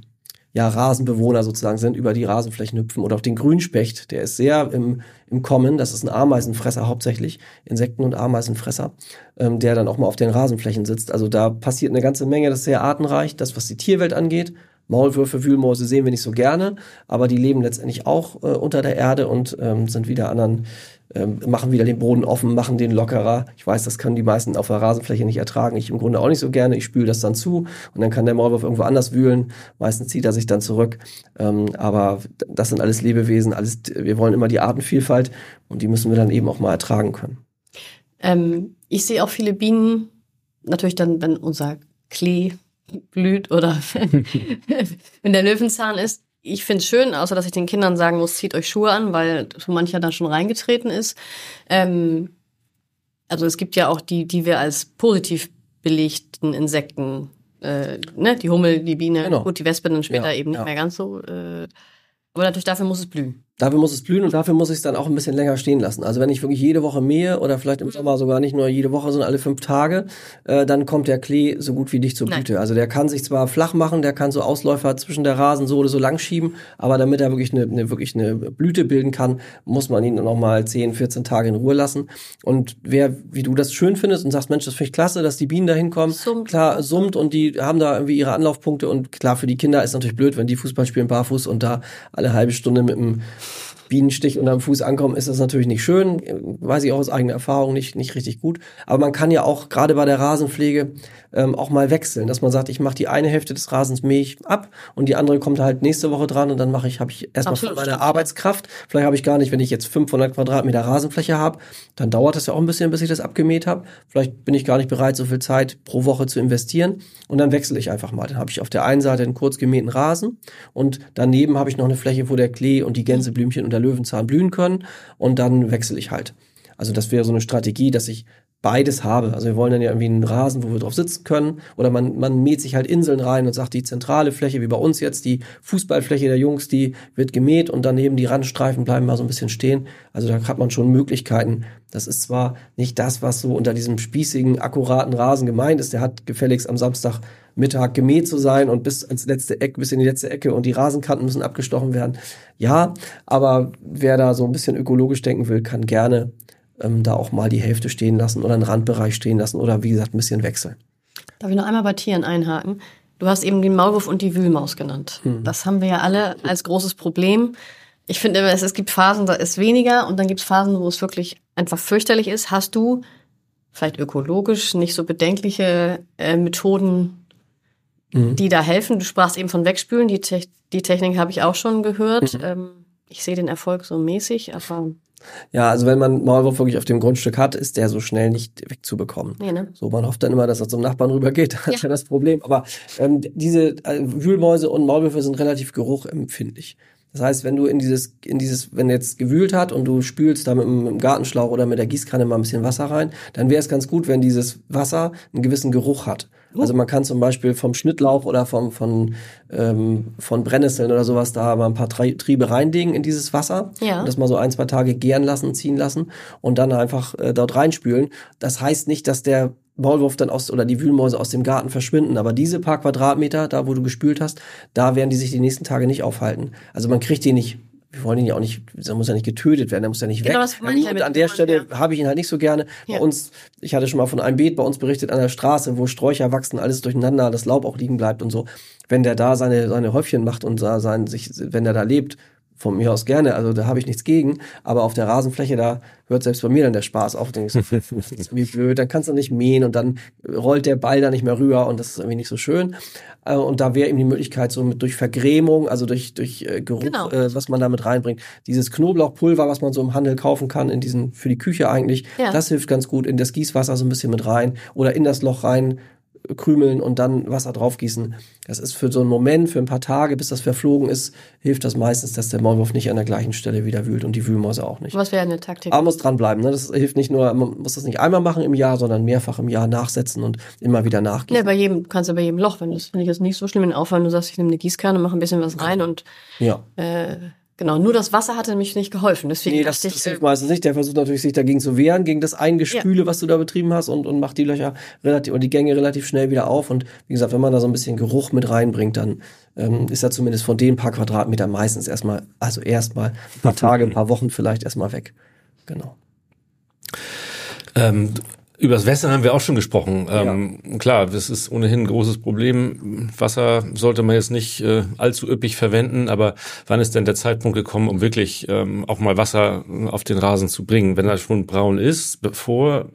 ja, Rasenbewohner sozusagen sind, über die Rasenflächen hüpfen. Oder auch den Grünspecht, der ist sehr im, im Kommen. Das ist ein Ameisenfresser hauptsächlich, Insekten- und Ameisenfresser, ähm, der dann auch mal auf den Rasenflächen sitzt. Also da passiert eine ganze Menge, das ist sehr artenreich, das was die Tierwelt angeht. Maulwürfe, Wühlmäuse sehen wir nicht so gerne, aber die leben letztendlich auch äh, unter der Erde und ähm, sind wieder anderen ähm, machen wieder den Boden offen, machen den lockerer. Ich weiß, das können die meisten auf der Rasenfläche nicht ertragen. Ich im Grunde auch nicht so gerne. Ich spüle das dann zu und dann kann der Maulwurf irgendwo anders wühlen. Meistens zieht er sich dann zurück. Ähm, aber das sind alles Lebewesen. Alles, wir wollen immer die Artenvielfalt und die müssen wir dann eben auch mal ertragen können. Ähm, ich sehe auch viele Bienen, natürlich dann, wenn unser Klee blüht oder wenn der Löwenzahn ist, ich finde es schön, außer dass ich den Kindern sagen muss, zieht euch Schuhe an, weil so mancher da schon reingetreten ist. Ähm, also es gibt ja auch die, die wir als positiv belegten Insekten, äh, ne, die Hummel, die Biene, genau. gut, die Wespe dann später ja, eben nicht ja. mehr ganz so. Äh, aber natürlich dafür muss es blühen. Dafür muss es blühen und dafür muss ich es dann auch ein bisschen länger stehen lassen. Also wenn ich wirklich jede Woche mähe oder vielleicht im Sommer sogar nicht nur jede Woche, sondern alle fünf Tage, äh, dann kommt der Klee so gut wie dicht zur Blüte. Nein. Also der kann sich zwar flach machen, der kann so Ausläufer zwischen der Rasensohle so lang schieben, aber damit er wirklich eine, eine, wirklich eine Blüte bilden kann, muss man ihn noch mal 10, 14 Tage in Ruhe lassen. Und wer, wie du das schön findest und sagst, Mensch, das finde ich klasse, dass die Bienen da hinkommen, summt. klar, summt und die haben da irgendwie ihre Anlaufpunkte und klar, für die Kinder ist natürlich blöd, wenn die Fußball spielen barfuß und da alle halbe Stunde mit dem Bienenstich unterm Fuß ankommen, ist das natürlich nicht schön. Weiß ich auch aus eigener Erfahrung nicht, nicht richtig gut. Aber man kann ja auch gerade bei der Rasenpflege ähm, auch mal wechseln, dass man sagt, ich mache die eine Hälfte des Rasens mähe ich ab und die andere kommt halt nächste Woche dran und dann mache ich, habe ich erstmal von meiner Arbeitskraft. Vielleicht habe ich gar nicht, wenn ich jetzt 500 Quadratmeter Rasenfläche habe, dann dauert das ja auch ein bisschen, bis ich das abgemäht habe. Vielleicht bin ich gar nicht bereit, so viel Zeit pro Woche zu investieren und dann wechsle ich einfach mal. Dann habe ich auf der einen Seite einen kurz gemähten Rasen und daneben habe ich noch eine Fläche, wo der Klee und die Gänseblümchen und der Löwenzahn blühen können und dann wechsle ich halt. Also das wäre so eine Strategie, dass ich beides habe. Also wir wollen dann ja irgendwie einen Rasen, wo wir drauf sitzen können. Oder man, man mäht sich halt Inseln rein und sagt, die zentrale Fläche, wie bei uns jetzt, die Fußballfläche der Jungs, die wird gemäht und daneben die Randstreifen bleiben mal so ein bisschen stehen. Also da hat man schon Möglichkeiten. Das ist zwar nicht das, was so unter diesem spießigen, akkuraten Rasen gemeint ist. Der hat gefälligst am Samstag Mittag gemäht zu sein und bis ans letzte Eck, bis in die letzte Ecke und die Rasenkanten müssen abgestochen werden. Ja, aber wer da so ein bisschen ökologisch denken will, kann gerne ähm, da auch mal die Hälfte stehen lassen oder einen Randbereich stehen lassen oder wie gesagt ein bisschen wechseln. Darf ich noch einmal bei Tieren einhaken? Du hast eben den Maulwurf und die Wühlmaus genannt. Hm. Das haben wir ja alle als großes Problem. Ich finde, es, es gibt Phasen, da ist weniger und dann gibt es Phasen, wo es wirklich einfach fürchterlich ist. Hast du vielleicht ökologisch nicht so bedenkliche äh, Methoden, mhm. die da helfen? Du sprachst eben von Wegspülen, die, Te die Technik habe ich auch schon gehört. Mhm. Ähm, ich sehe den Erfolg so mäßig, aber ja, also wenn man Maulwurf wirklich auf dem Grundstück hat, ist der so schnell nicht wegzubekommen. Nee, ne? So, man hofft dann immer, dass er zum Nachbarn rübergeht. Das ja. ist ja das Problem. Aber ähm, diese äh, Wühlmäuse und Maulwürfe sind relativ geruchempfindlich. Das heißt, wenn du in dieses, in dieses, wenn jetzt gewühlt hat und du spülst da mit dem Gartenschlauch oder mit der Gießkanne mal ein bisschen Wasser rein, dann wäre es ganz gut, wenn dieses Wasser einen gewissen Geruch hat. Oh. Also man kann zum Beispiel vom Schnittlauch oder vom, von, ähm, von Brennnesseln oder sowas da mal ein paar Triebe reinlegen in dieses Wasser ja. und das mal so ein, zwei Tage gären lassen, ziehen lassen und dann einfach äh, dort reinspülen. Das heißt nicht, dass der Maulwurf dann aus oder die Wühlmäuse aus dem Garten verschwinden. Aber diese paar Quadratmeter, da wo du gespült hast, da werden die sich die nächsten Tage nicht aufhalten. Also man kriegt die nicht. Wir wollen ihn ja auch nicht, er muss ja nicht getötet werden, er muss ja nicht genau, weg. Das ja, und an der Stelle ja. habe ich ihn halt nicht so gerne. Ja. Bei uns, ich hatte schon mal von einem Beet bei uns berichtet an der Straße, wo Sträucher wachsen, alles durcheinander, das Laub auch liegen bleibt und so. Wenn der da seine, seine Häufchen macht und da sein, sich, wenn der da lebt, von mir aus gerne, also da habe ich nichts gegen, aber auf der Rasenfläche, da hört selbst bei mir dann der Spaß auf, denke ich so, irgendwie blöd, dann kannst du nicht mähen und dann rollt der Ball da nicht mehr rüber und das ist irgendwie nicht so schön. Äh, und da wäre eben die Möglichkeit, so mit durch Vergrämung, also durch, durch äh, Geruch, genau. äh, was man damit reinbringt, dieses Knoblauchpulver, was man so im Handel kaufen kann, in diesen, für die Küche eigentlich, ja. das hilft ganz gut, in das Gießwasser so ein bisschen mit rein oder in das Loch rein krümeln und dann Wasser draufgießen. Das ist für so einen Moment, für ein paar Tage, bis das verflogen ist, hilft das meistens, dass der Maulwurf nicht an der gleichen Stelle wieder wühlt und die Wühlmäuse auch nicht. Was wäre eine Taktik? Aber man muss dranbleiben. Ne? Das hilft nicht nur, man muss das nicht einmal machen im Jahr, sondern mehrfach im Jahr nachsetzen und immer wieder nachgießen. Ja, bei jedem, kannst du bei jedem Loch, wenn das finde ich jetzt nicht so schlimm, wenn aufhören, du sagst, ich nehme eine Gießkanne, mache ein bisschen was rein und ja. Äh, Genau, nur das Wasser hatte mich nicht geholfen. Deswegen nee, das, ich, das hilft meistens nicht. Der versucht natürlich, sich dagegen zu wehren, gegen das Eingespüle, ja. was du da betrieben hast und, und macht die Löcher relativ und die Gänge relativ schnell wieder auf. Und wie gesagt, wenn man da so ein bisschen Geruch mit reinbringt, dann ähm, ist er zumindest von den paar Quadratmetern meistens erstmal, also erstmal ein paar Tage, ein paar Wochen vielleicht erstmal weg. Genau. Ähm, über das Wässern haben wir auch schon gesprochen. Ähm, ja. Klar, das ist ohnehin ein großes Problem. Wasser sollte man jetzt nicht äh, allzu üppig verwenden, aber wann ist denn der Zeitpunkt gekommen, um wirklich ähm, auch mal Wasser auf den Rasen zu bringen? Wenn er schon braun ist, bevor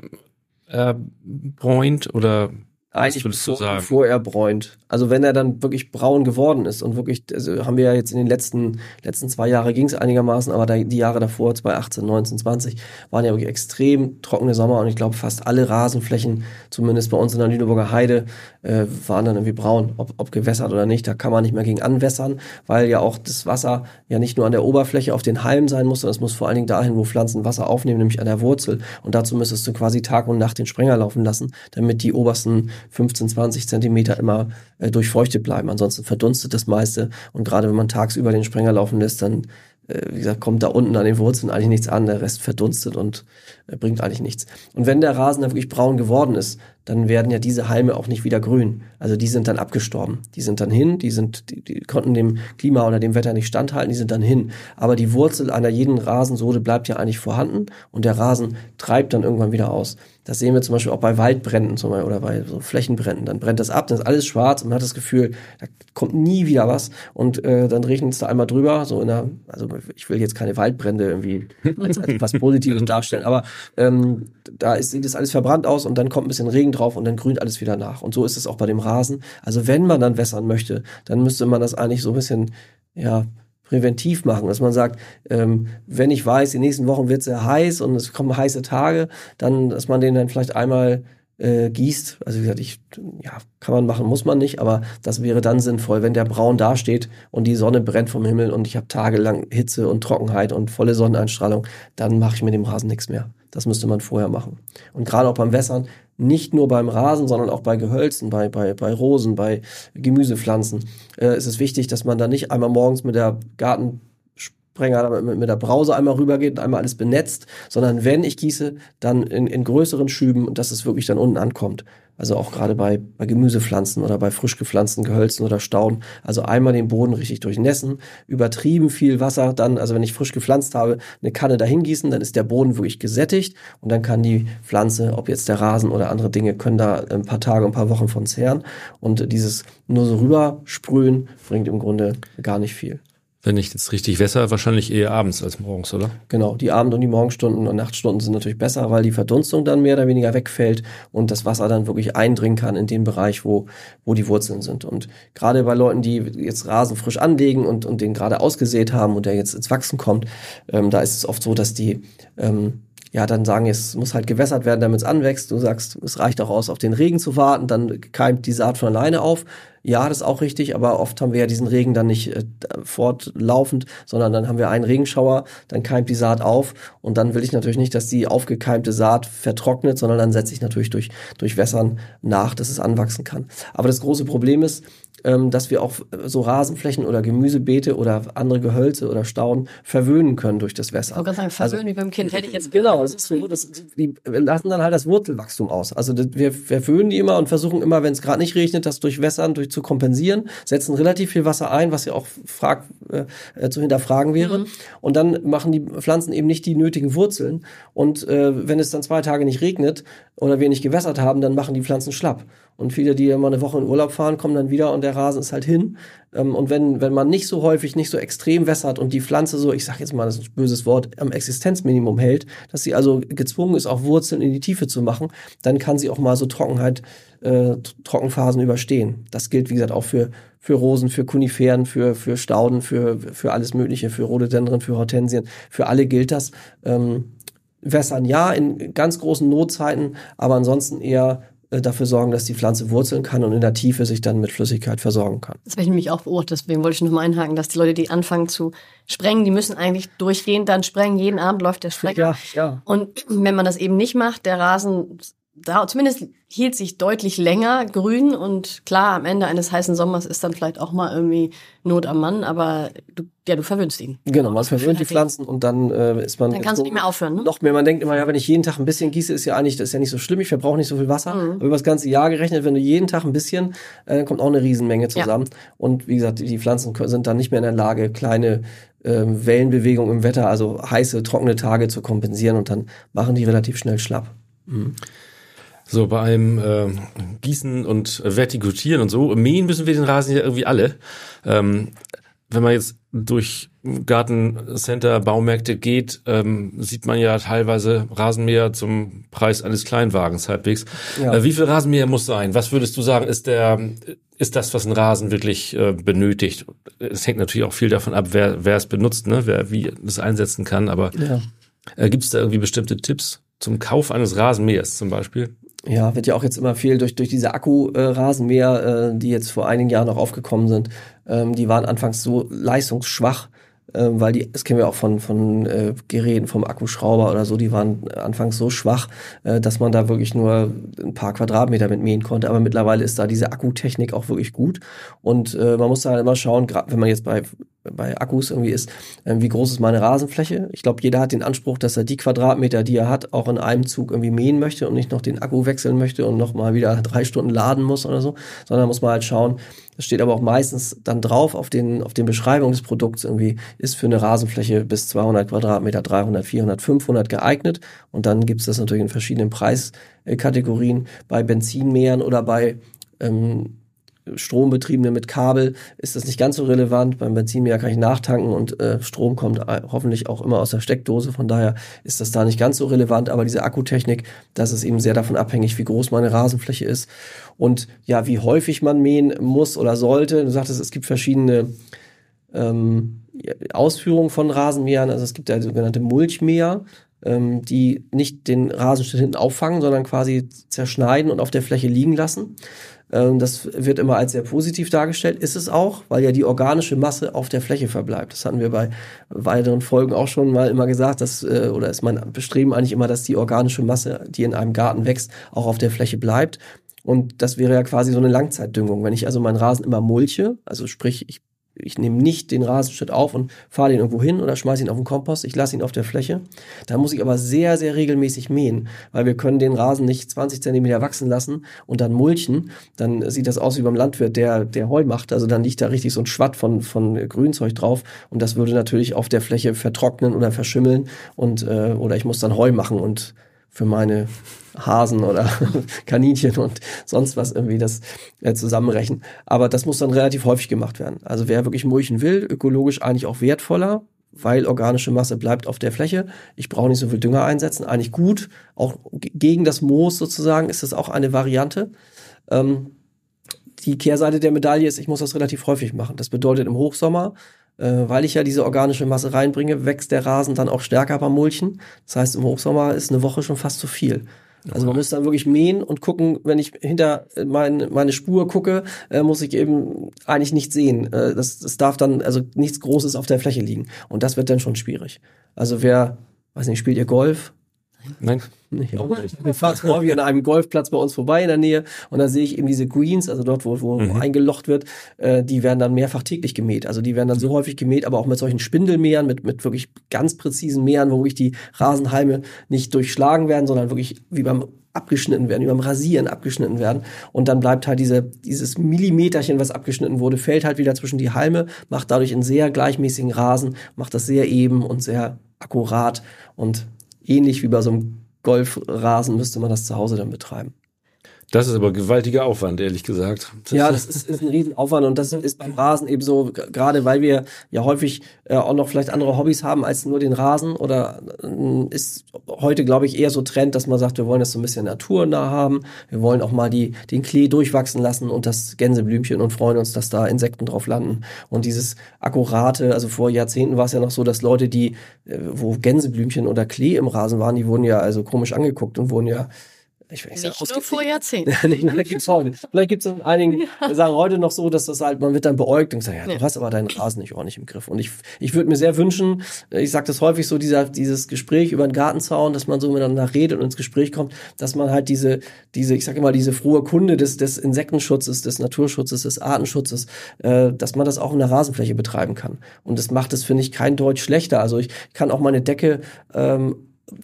er bräunt oder eigentlich bevor, bevor er bräunt. Also wenn er dann wirklich braun geworden ist und wirklich, also haben wir ja jetzt in den letzten, letzten zwei Jahre ging es einigermaßen, aber die Jahre davor, 2018, 19, 20, waren ja wirklich extrem trockene Sommer und ich glaube fast alle Rasenflächen, zumindest bei uns in der Lüneburger Heide, äh, waren dann irgendwie braun, ob, ob gewässert oder nicht. Da kann man nicht mehr gegen anwässern, weil ja auch das Wasser ja nicht nur an der Oberfläche auf den Halmen sein muss, sondern es muss vor allen Dingen dahin, wo Pflanzen Wasser aufnehmen, nämlich an der Wurzel. Und dazu müsstest du quasi Tag und Nacht den Sprenger laufen lassen, damit die obersten 15, 20 Zentimeter immer äh, durchfeuchtet bleiben. Ansonsten verdunstet das meiste. Und gerade wenn man tagsüber den Sprenger laufen lässt, dann äh, wie gesagt, kommt da unten an den Wurzeln eigentlich nichts an, der Rest verdunstet und äh, bringt eigentlich nichts. Und wenn der Rasen dann wirklich braun geworden ist, dann werden ja diese Halme auch nicht wieder grün. Also die sind dann abgestorben. Die sind dann hin, die sind, die, die konnten dem Klima oder dem Wetter nicht standhalten, die sind dann hin. Aber die Wurzel einer jeden Rasensode bleibt ja eigentlich vorhanden und der Rasen treibt dann irgendwann wieder aus. Das sehen wir zum Beispiel auch bei Waldbränden zum Beispiel, oder bei so Flächenbränden. Dann brennt das ab, dann ist alles schwarz und man hat das Gefühl, da kommt nie wieder was. Und äh, dann regnet es da einmal drüber, so in der, also ich will jetzt keine Waldbrände irgendwie als, als was Positives darstellen, aber ähm, da ist, sieht es alles verbrannt aus und dann kommt ein bisschen Regen drauf und dann grünt alles wieder nach. Und so ist es auch bei dem Rasen. Also wenn man dann wässern möchte, dann müsste man das eigentlich so ein bisschen, ja, präventiv machen, dass man sagt, ähm, wenn ich weiß, die nächsten Wochen wird es sehr heiß und es kommen heiße Tage, dann, dass man den dann vielleicht einmal äh, gießt. Also wie gesagt, ich, ja, kann man machen, muss man nicht, aber das wäre dann sinnvoll, wenn der braun dasteht und die Sonne brennt vom Himmel und ich habe tagelang Hitze und Trockenheit und volle Sonneneinstrahlung, dann mache ich mit dem Rasen nichts mehr. Das müsste man vorher machen. Und gerade auch beim Wässern, nicht nur beim Rasen, sondern auch bei Gehölzen, bei, bei, bei Rosen, bei Gemüsepflanzen, äh, ist es wichtig, dass man da nicht einmal morgens mit der Gartensprenger, mit, mit der Brause einmal rübergeht und einmal alles benetzt, sondern wenn ich gieße, dann in, in größeren Schüben dass es wirklich dann unten ankommt. Also auch gerade bei, bei Gemüsepflanzen oder bei frisch gepflanzten Gehölzen oder Stauden. Also einmal den Boden richtig durchnässen, übertrieben viel Wasser, dann, also wenn ich frisch gepflanzt habe, eine Kanne dahin gießen, dann ist der Boden wirklich gesättigt und dann kann die Pflanze, ob jetzt der Rasen oder andere Dinge, können da ein paar Tage, ein paar Wochen von zehren. Und dieses nur so rübersprühen bringt im Grunde gar nicht viel. Wenn ich jetzt richtig wässer, wahrscheinlich eher abends als morgens, oder? Genau, die Abend- und die Morgenstunden und Nachtstunden sind natürlich besser, weil die Verdunstung dann mehr oder weniger wegfällt und das Wasser dann wirklich eindringen kann in den Bereich, wo, wo die Wurzeln sind. Und gerade bei Leuten, die jetzt Rasen frisch anlegen und, und den gerade ausgesät haben und der jetzt ins Wachsen kommt, ähm, da ist es oft so, dass die ähm, ja, dann sagen, es muss halt gewässert werden, damit es anwächst. Du sagst, es reicht auch aus, auf den Regen zu warten, dann keimt die Saat von alleine auf. Ja, das ist auch richtig, aber oft haben wir ja diesen Regen dann nicht äh, fortlaufend, sondern dann haben wir einen Regenschauer, dann keimt die Saat auf und dann will ich natürlich nicht, dass die aufgekeimte Saat vertrocknet, sondern dann setze ich natürlich durch, durch Wässern nach, dass es anwachsen kann. Aber das große Problem ist, ähm, dass wir auch so Rasenflächen oder Gemüsebeete oder andere Gehölze oder Stauden verwöhnen können durch das Wässer. Ich wollte sagen, verwöhnen also, wie beim Kind, hätte ich jetzt Genau, es ist so, das, die lassen dann halt das Wurzelwachstum aus. Also das, wir verwöhnen die immer und versuchen immer, wenn es gerade nicht regnet, das durch Wässern durch zu kompensieren, setzen relativ viel Wasser ein, was ja auch frag, äh, zu hinterfragen wäre. Mhm. Und dann machen die Pflanzen eben nicht die nötigen Wurzeln. Und äh, wenn es dann zwei Tage nicht regnet oder wir nicht gewässert haben, dann machen die Pflanzen schlapp. Und viele, die immer eine Woche in Urlaub fahren, kommen dann wieder und der Rasen ist halt hin. Ähm, und wenn, wenn man nicht so häufig, nicht so extrem wässert und die Pflanze so, ich sag jetzt mal, das ist ein böses Wort, am Existenzminimum hält, dass sie also gezwungen ist, auch Wurzeln in die Tiefe zu machen, dann kann sie auch mal so Trockenheit, äh, Trockenphasen überstehen. Das gilt, wie gesagt, auch für, für Rosen, für Kuniferen, für, für Stauden, für, für alles Mögliche, für Rhododendren, für Hortensien. Für alle gilt das. Ähm, Wässern ja in ganz großen Notzeiten, aber ansonsten eher dafür sorgen, dass die Pflanze wurzeln kann und in der Tiefe sich dann mit Flüssigkeit versorgen kann. Das habe ich nämlich auch beobachtet, deswegen wollte ich noch mal einhaken, dass die Leute, die anfangen zu sprengen, die müssen eigentlich durchgehend dann sprengen. Jeden Abend läuft der Sprenger. Ja, ja. Und wenn man das eben nicht macht, der Rasen da zumindest hielt sich deutlich länger grün und klar, am Ende eines heißen Sommers ist dann vielleicht auch mal irgendwie Not am Mann, aber du, ja, du verwöhnst ihn. Genau, man verwöhnt die Pflanzen und dann äh, ist man. Dann kannst du nicht mehr aufhören, ne? Noch mehr. Man denkt immer, ja, wenn ich jeden Tag ein bisschen gieße, ist ja eigentlich, das ist ja nicht so schlimm, ich verbrauche nicht so viel Wasser. Mhm. Aber über das ganze Jahr gerechnet, wenn du jeden Tag ein bisschen, äh, dann kommt auch eine Riesenmenge zusammen. Ja. Und wie gesagt, die Pflanzen sind dann nicht mehr in der Lage, kleine ähm, Wellenbewegungen im Wetter, also heiße, trockene Tage zu kompensieren und dann machen die relativ schnell schlapp. Mhm. So, beim äh, Gießen und Vertikutieren und so, mähen müssen wir den Rasen ja irgendwie alle. Ähm, wenn man jetzt durch Gartencenter, Baumärkte geht, ähm, sieht man ja teilweise Rasenmäher zum Preis eines Kleinwagens halbwegs. Ja. Äh, wie viel Rasenmäher muss sein? Was würdest du sagen, ist der, ist das, was ein Rasen wirklich äh, benötigt? Es hängt natürlich auch viel davon ab, wer, wer es benutzt, ne? wer wie es einsetzen kann. Aber ja. äh, gibt es da irgendwie bestimmte Tipps zum Kauf eines Rasenmähers zum Beispiel? Ja, wird ja auch jetzt immer viel durch, durch diese Akku-Rasenmäher, äh, die jetzt vor einigen Jahren noch aufgekommen sind. Ähm, die waren anfangs so leistungsschwach, äh, weil die, das kennen wir auch von, von äh, Geräten, vom Akkuschrauber oder so, die waren anfangs so schwach, äh, dass man da wirklich nur ein paar Quadratmeter mit mähen konnte. Aber mittlerweile ist da diese Akkutechnik auch wirklich gut. Und äh, man muss da halt immer schauen, gerade wenn man jetzt bei bei Akkus irgendwie ist, äh, wie groß ist meine Rasenfläche? Ich glaube, jeder hat den Anspruch, dass er die Quadratmeter, die er hat, auch in einem Zug irgendwie mähen möchte und nicht noch den Akku wechseln möchte und noch mal wieder drei Stunden laden muss oder so, sondern muss man halt schauen, das steht aber auch meistens dann drauf auf den, auf den Beschreibungen des Produkts irgendwie, ist für eine Rasenfläche bis 200 Quadratmeter, 300, 400, 500 geeignet. Und dann gibt es das natürlich in verschiedenen Preiskategorien bei Benzinmähern oder bei ähm, Strombetriebene mit Kabel ist das nicht ganz so relevant. Beim Benzinmäher kann ich nachtanken und äh, Strom kommt äh, hoffentlich auch immer aus der Steckdose. Von daher ist das da nicht ganz so relevant. Aber diese Akkutechnik, das ist eben sehr davon abhängig, wie groß meine Rasenfläche ist und ja, wie häufig man mähen muss oder sollte. Du sagtest, es gibt verschiedene ähm, Ausführungen von Rasenmähern. Also es gibt ja sogenannte Mulchmäher ähm, die nicht den Rasenschnitt hinten auffangen, sondern quasi zerschneiden und auf der Fläche liegen lassen. Ähm, das wird immer als sehr positiv dargestellt, ist es auch, weil ja die organische Masse auf der Fläche verbleibt. Das hatten wir bei weiteren Folgen auch schon mal immer gesagt, dass, äh, oder ist mein Bestreben eigentlich immer, dass die organische Masse, die in einem Garten wächst, auch auf der Fläche bleibt. Und das wäre ja quasi so eine Langzeitdüngung. Wenn ich also meinen Rasen immer mulche, also sprich, ich ich nehme nicht den Rasenschnitt auf und fahre den irgendwo hin oder schmeiße ihn auf den Kompost, ich lasse ihn auf der Fläche. Da muss ich aber sehr, sehr regelmäßig mähen, weil wir können den Rasen nicht 20 Zentimeter wachsen lassen und dann mulchen. Dann sieht das aus wie beim Landwirt, der, der Heu macht. Also dann liegt da richtig so ein Schwatt von, von Grünzeug drauf und das würde natürlich auf der Fläche vertrocknen oder verschimmeln und, äh, oder ich muss dann Heu machen und für meine Hasen oder Kaninchen und sonst was irgendwie das äh, zusammenrechnen. Aber das muss dann relativ häufig gemacht werden. Also wer wirklich mulchen will, ökologisch eigentlich auch wertvoller, weil organische Masse bleibt auf der Fläche. Ich brauche nicht so viel Dünger einsetzen. Eigentlich gut. Auch gegen das Moos sozusagen ist das auch eine Variante. Ähm, die Kehrseite der Medaille ist, ich muss das relativ häufig machen. Das bedeutet im Hochsommer äh, weil ich ja diese organische Masse reinbringe, wächst der Rasen dann auch stärker beim Mulchen. Das heißt, im Hochsommer ist eine Woche schon fast zu viel. Also man müsste dann wirklich mähen und gucken, wenn ich hinter mein, meine Spur gucke, äh, muss ich eben eigentlich nicht sehen. Äh, das, das darf dann, also nichts Großes auf der Fläche liegen. Und das wird dann schon schwierig. Also wer, weiß nicht, spielt ihr Golf? Nein. Ich auch nicht. Ich fahre häufig an einem Golfplatz bei uns vorbei in der Nähe und da sehe ich eben diese Greens, also dort, wo, wo mhm. eingelocht wird, äh, die werden dann mehrfach täglich gemäht. Also die werden dann so häufig gemäht, aber auch mit solchen Spindelmähern, mit, mit wirklich ganz präzisen Mähern, wo wirklich die Rasenhalme nicht durchschlagen werden, sondern wirklich wie beim abgeschnitten werden, wie beim Rasieren abgeschnitten werden. Und dann bleibt halt diese, dieses Millimeterchen, was abgeschnitten wurde, fällt halt wieder zwischen die Halme, macht dadurch einen sehr gleichmäßigen Rasen, macht das sehr eben und sehr akkurat und ähnlich wie bei so einem Golfrasen müsste man das zu Hause dann betreiben. Das ist aber gewaltiger Aufwand, ehrlich gesagt. Das ja, das ist, ist ein Riesenaufwand und das ist beim Rasen eben so, gerade weil wir ja häufig äh, auch noch vielleicht andere Hobbys haben als nur den Rasen oder äh, ist heute, glaube ich, eher so Trend, dass man sagt, wir wollen das so ein bisschen naturnah haben. Wir wollen auch mal die, den Klee durchwachsen lassen und das Gänseblümchen und freuen uns, dass da Insekten drauf landen. Und dieses akkurate, also vor Jahrzehnten war es ja noch so, dass Leute, die, äh, wo Gänseblümchen oder Klee im Rasen waren, die wurden ja also komisch angeguckt und wurden ja ich weiß nicht nur vor Jahrzehnten. nicht, nein, gibt's heute. Vielleicht gibt es einigen, ja. sagen heute noch so, dass das halt, man wird dann beäugt und sagt, ja, du ja. hast aber deinen Rasen nicht ordentlich im Griff. Und ich, ich würde mir sehr wünschen, ich sage das häufig so, dieser, dieses Gespräch über den Gartenzaun, dass man so miteinander redet und ins Gespräch kommt, dass man halt diese, diese, ich sage immer, diese frohe Kunde des, des Insektenschutzes, des Naturschutzes, des Artenschutzes, äh, dass man das auch in der Rasenfläche betreiben kann. Und das macht es, finde ich, kein Deutsch schlechter. Also ich kann auch meine Decke ähm,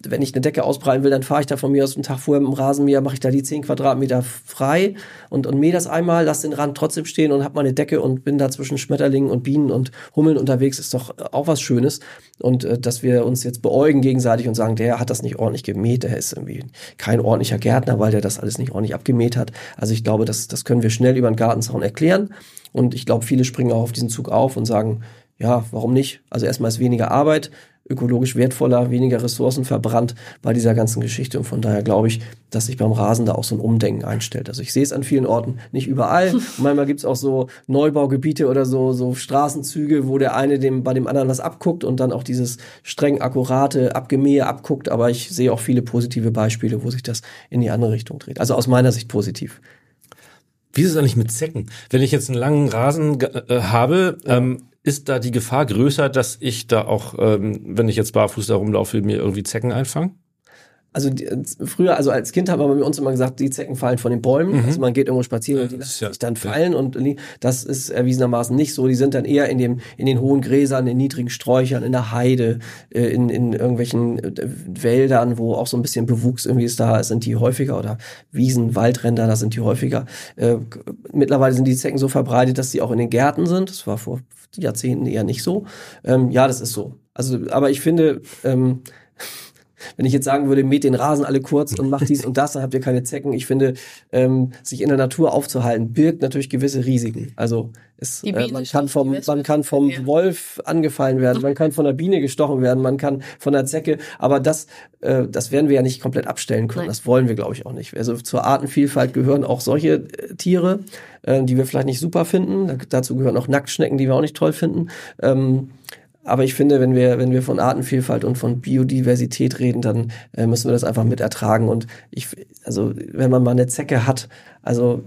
wenn ich eine Decke ausbreiten will, dann fahre ich da von mir aus einen Tag vorher mit dem Rasenmäher, mache ich da die 10 Quadratmeter frei und, und mähe das einmal, lasse den Rand trotzdem stehen und habe meine Decke und bin da zwischen Schmetterlingen und Bienen und Hummeln unterwegs, ist doch auch was Schönes. Und äh, dass wir uns jetzt beäugen gegenseitig und sagen, der hat das nicht ordentlich gemäht, der ist irgendwie kein ordentlicher Gärtner, weil der das alles nicht ordentlich abgemäht hat. Also ich glaube, das, das können wir schnell über den Gartenzaun erklären. Und ich glaube, viele springen auch auf diesen Zug auf und sagen, ja, warum nicht? Also erstmal ist weniger Arbeit, ökologisch wertvoller, weniger Ressourcen verbrannt bei dieser ganzen Geschichte. Und von daher glaube ich, dass sich beim Rasen da auch so ein Umdenken einstellt. Also ich sehe es an vielen Orten, nicht überall. Und manchmal gibt es auch so Neubaugebiete oder so, so Straßenzüge, wo der eine dem, bei dem anderen was abguckt und dann auch dieses streng akkurate Abgemähe abguckt. Aber ich sehe auch viele positive Beispiele, wo sich das in die andere Richtung dreht. Also aus meiner Sicht positiv. Wie ist es eigentlich mit Zecken? Wenn ich jetzt einen langen Rasen äh, habe, ja. ähm, ist da die Gefahr größer, dass ich da auch, ähm, wenn ich jetzt barfuß da rumlaufe, mir irgendwie Zecken einfange? also die, früher, also als Kind haben wir bei uns immer gesagt, die Zecken fallen von den Bäumen. Mhm. Also man geht irgendwo spazieren und die lassen ja, sich dann fallen ja. und das ist erwiesenermaßen nicht so. Die sind dann eher in dem, in den hohen Gräsern, in niedrigen Sträuchern, in der Heide, äh, in, in irgendwelchen äh, Wäldern, wo auch so ein bisschen Bewuchs irgendwie ist, da sind die häufiger oder Wiesen, Waldränder, da sind die häufiger. Äh, mittlerweile sind die Zecken so verbreitet, dass sie auch in den Gärten sind. Das war vor Jahrzehnten eher nicht so. Ähm, ja, das ist so. Also, aber ich finde, ähm, wenn ich jetzt sagen würde, mäht den Rasen alle kurz und macht dies und das, dann habt ihr keine Zecken. Ich finde, ähm, sich in der Natur aufzuhalten, birgt natürlich gewisse Risiken. Also es, äh, man kann vom, man kann vom ja. Wolf angefallen werden, man kann von der Biene gestochen werden, man kann von der Zecke, aber das, äh, das werden wir ja nicht komplett abstellen können. Nein. Das wollen wir, glaube ich, auch nicht. Also zur Artenvielfalt gehören auch solche äh, Tiere, äh, die wir vielleicht nicht super finden. Da, dazu gehören auch Nacktschnecken, die wir auch nicht toll finden. Ähm, aber ich finde, wenn wir, wenn wir von Artenvielfalt und von Biodiversität reden, dann äh, müssen wir das einfach mit ertragen. Und ich, also wenn man mal eine Zecke hat, also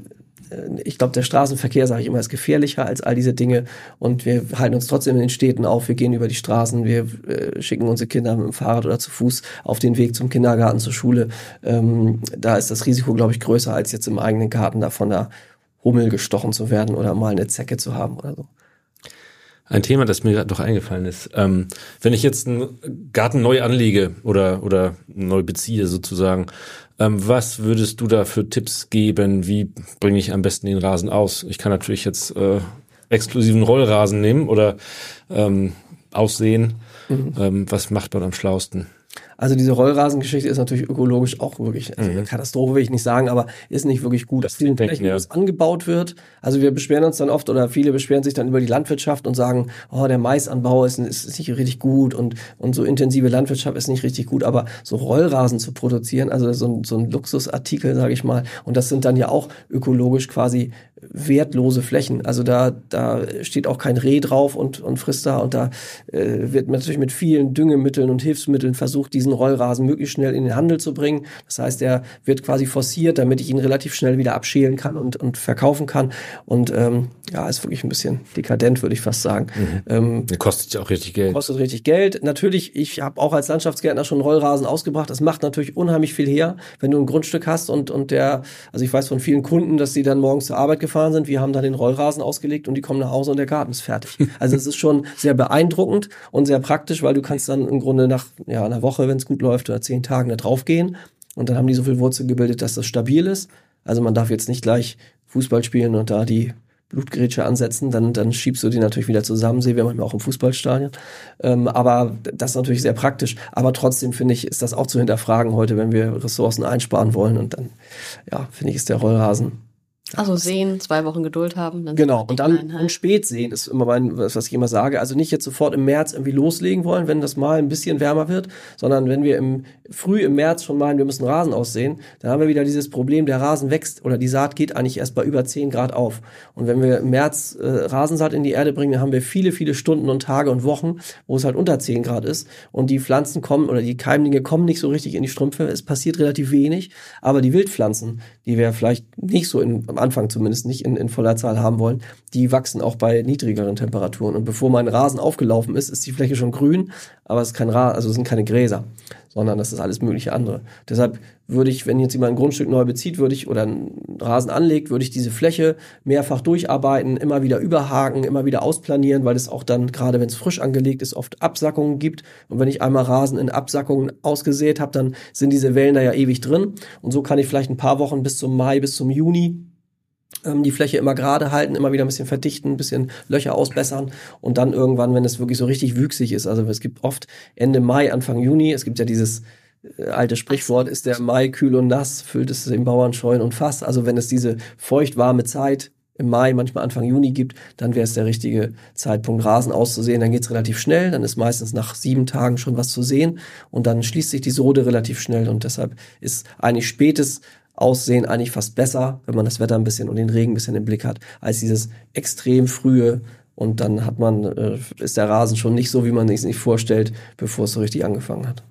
äh, ich glaube, der Straßenverkehr, sage ich immer, ist gefährlicher als all diese Dinge. Und wir halten uns trotzdem in den Städten auf. Wir gehen über die Straßen, wir äh, schicken unsere Kinder mit dem Fahrrad oder zu Fuß auf den Weg zum Kindergarten, zur Schule. Ähm, da ist das Risiko, glaube ich, größer als jetzt im eigenen Garten da von der Hummel gestochen zu werden oder mal eine Zecke zu haben oder so. Ein Thema, das mir noch eingefallen ist. Ähm, wenn ich jetzt einen Garten neu anlege oder, oder neu beziehe sozusagen, ähm, was würdest du da für Tipps geben? Wie bringe ich am besten den Rasen aus? Ich kann natürlich jetzt äh, exklusiven Rollrasen nehmen oder ähm, aussehen. Mhm. Ähm, was macht man am schlausten? Also diese Rollrasengeschichte ist natürlich ökologisch auch wirklich, also mhm. Katastrophe will ich nicht sagen, aber ist nicht wirklich gut. Das vielen Flächen, ja. wo es angebaut wird. Also wir beschweren uns dann oft oder viele beschweren sich dann über die Landwirtschaft und sagen, oh, der Maisanbau ist, ist nicht richtig gut und, und so intensive Landwirtschaft ist nicht richtig gut. Aber so Rollrasen zu produzieren, also so, so ein Luxusartikel, sage ich mal, und das sind dann ja auch ökologisch quasi wertlose Flächen. Also da, da steht auch kein Reh drauf und, und frisst da und da äh, wird natürlich mit vielen Düngemitteln und Hilfsmitteln versucht, diesen Rollrasen möglichst schnell in den Handel zu bringen. Das heißt, er wird quasi forciert, damit ich ihn relativ schnell wieder abschälen kann und, und verkaufen kann. Und ähm, ja, ist wirklich ein bisschen dekadent, würde ich fast sagen. Mhm. Ähm, kostet ja auch richtig Geld. Kostet richtig Geld. Natürlich, ich habe auch als Landschaftsgärtner schon Rollrasen ausgebracht. Das macht natürlich unheimlich viel her, wenn du ein Grundstück hast und, und der, also ich weiß von vielen Kunden, dass sie dann morgens zur Arbeit gefahren sind. Wir haben da den Rollrasen ausgelegt und die kommen nach Hause und der Garten ist fertig. Also es ist schon sehr beeindruckend und sehr praktisch, weil du kannst dann im Grunde nach ja, einer Woche, wenn es gut läuft, oder zehn Tagen da drauf gehen und dann haben die so viel Wurzel gebildet, dass das stabil ist. Also man darf jetzt nicht gleich Fußball spielen und da die Blutgrätsche ansetzen, dann, dann schiebst du die natürlich wieder zusammen, sehen wir manchmal auch im Fußballstadion. Ähm, aber das ist natürlich sehr praktisch. Aber trotzdem finde ich, ist das auch zu hinterfragen heute, wenn wir Ressourcen einsparen wollen. Und dann, ja, finde ich, ist der Rollrasen also sehen, zwei Wochen Geduld haben. Dann genau, und dann und spät sehen ist immer mein, was ich immer sage. Also nicht jetzt sofort im März irgendwie loslegen wollen, wenn das mal ein bisschen wärmer wird, sondern wenn wir im früh im März schon meinen, wir müssen Rasen aussehen, dann haben wir wieder dieses Problem, der Rasen wächst oder die Saat geht eigentlich erst bei über 10 Grad auf. Und wenn wir im März äh, Rasensaat in die Erde bringen, dann haben wir viele, viele Stunden und Tage und Wochen, wo es halt unter 10 Grad ist und die Pflanzen kommen oder die Keimlinge kommen nicht so richtig in die Strümpfe. Es passiert relativ wenig, aber die Wildpflanzen, die wir vielleicht nicht so in, Anfang zumindest nicht in, in voller Zahl haben wollen, die wachsen auch bei niedrigeren Temperaturen. Und bevor mein Rasen aufgelaufen ist, ist die Fläche schon grün, aber es ist kein Rasen, also sind keine Gräser, sondern das ist alles mögliche andere. Deshalb würde ich, wenn jetzt jemand ein Grundstück neu bezieht, würde ich oder einen Rasen anlegt, würde ich diese Fläche mehrfach durcharbeiten, immer wieder überhaken, immer wieder ausplanieren, weil es auch dann, gerade wenn es frisch angelegt ist, oft Absackungen gibt. Und wenn ich einmal Rasen in Absackungen ausgesät habe, dann sind diese Wellen da ja ewig drin. Und so kann ich vielleicht ein paar Wochen bis zum Mai, bis zum Juni die Fläche immer gerade halten, immer wieder ein bisschen verdichten, ein bisschen Löcher ausbessern und dann irgendwann, wenn es wirklich so richtig wüchsig ist, also es gibt oft Ende Mai, Anfang Juni, es gibt ja dieses äh, alte Sprichwort, ist der Mai kühl und nass, füllt es den Bauern Scheuen und Fass. Also wenn es diese feucht-warme Zeit im Mai, manchmal Anfang Juni gibt, dann wäre es der richtige Zeitpunkt, Rasen auszusehen. Dann geht es relativ schnell, dann ist meistens nach sieben Tagen schon was zu sehen und dann schließt sich die Sode relativ schnell und deshalb ist eigentlich spätes Aussehen eigentlich fast besser, wenn man das Wetter ein bisschen und den Regen ein bisschen im Blick hat, als dieses extrem frühe und dann hat man, äh, ist der Rasen schon nicht so, wie man sich vorstellt, bevor es so richtig angefangen hat.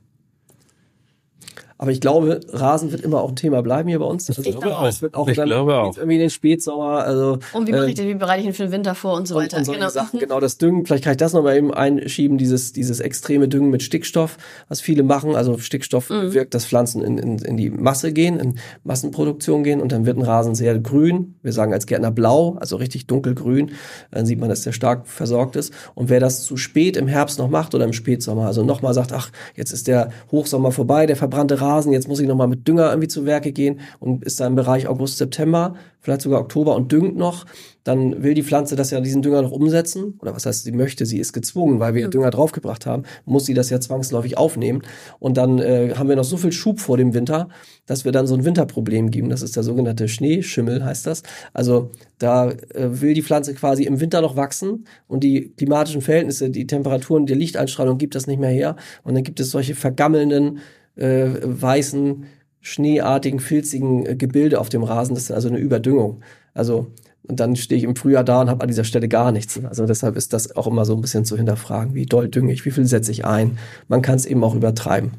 Aber ich glaube, Rasen wird immer auch ein Thema bleiben hier bei uns. Also, ich glaube auch. Es wird auch ich dann glaube auch. irgendwie in den Spätsommer. Also, Und wie mache äh, ich das, wie bereite ich ihn für den Winter vor und so und, weiter. und solche genau. Sachen, genau das Düngen. Vielleicht kann ich das noch mal eben einschieben, dieses, dieses extreme Düngen mit Stickstoff, was viele machen. Also Stickstoff Mhm. wirkt, dass Pflanzen in, in, in die Masse gehen, in Massenproduktion gehen und dann wird ein Rasen sehr grün. Wir sagen als Gärtner blau, also richtig dunkelgrün. Dann sieht man, dass der stark versorgt ist. Und wer das zu spät im Herbst noch macht oder im Spätsommer, also nochmal sagt, ach, jetzt ist der Hochsommer vorbei, der verbrannte Rasen, jetzt muss ich nochmal mit Dünger irgendwie zu Werke gehen und ist da im Bereich August, September, vielleicht sogar Oktober und düngt noch, dann will die Pflanze das ja diesen Dünger noch umsetzen. Oder was heißt, sie möchte, sie ist gezwungen, weil wir Dünger draufgebracht haben, muss sie das ja zwangsläufig aufnehmen. Und dann äh, haben wir noch so viel Schub vor dem Winter, dass wir dann so ein Winterproblem geben. Das ist der sogenannte Schneeschimmel, heißt das. Also da äh, will die Pflanze quasi im Winter noch wachsen und die klimatischen Verhältnisse, die Temperaturen, die Lichteinstrahlung gibt das nicht mehr her. Und dann gibt es solche vergammelnden, äh, weißen, schneeartigen, filzigen äh, Gebilde auf dem Rasen. Das ist also eine Überdüngung. Also und dann stehe ich im Frühjahr da und habe an dieser Stelle gar nichts. Also deshalb ist das auch immer so ein bisschen zu hinterfragen, wie doll dünge ich, wie viel setze ich ein. Man kann es eben auch übertreiben.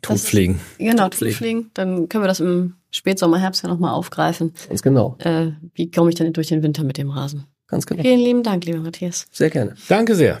Totpflegen. Genau, Totpflegen. Dann können wir das im Spätsommer, Herbst ja nochmal aufgreifen. Ganz genau. Äh, wie komme ich denn durch den Winter mit dem Rasen? Ganz genau. Vielen lieben Dank, lieber Matthias. Sehr gerne. Danke sehr.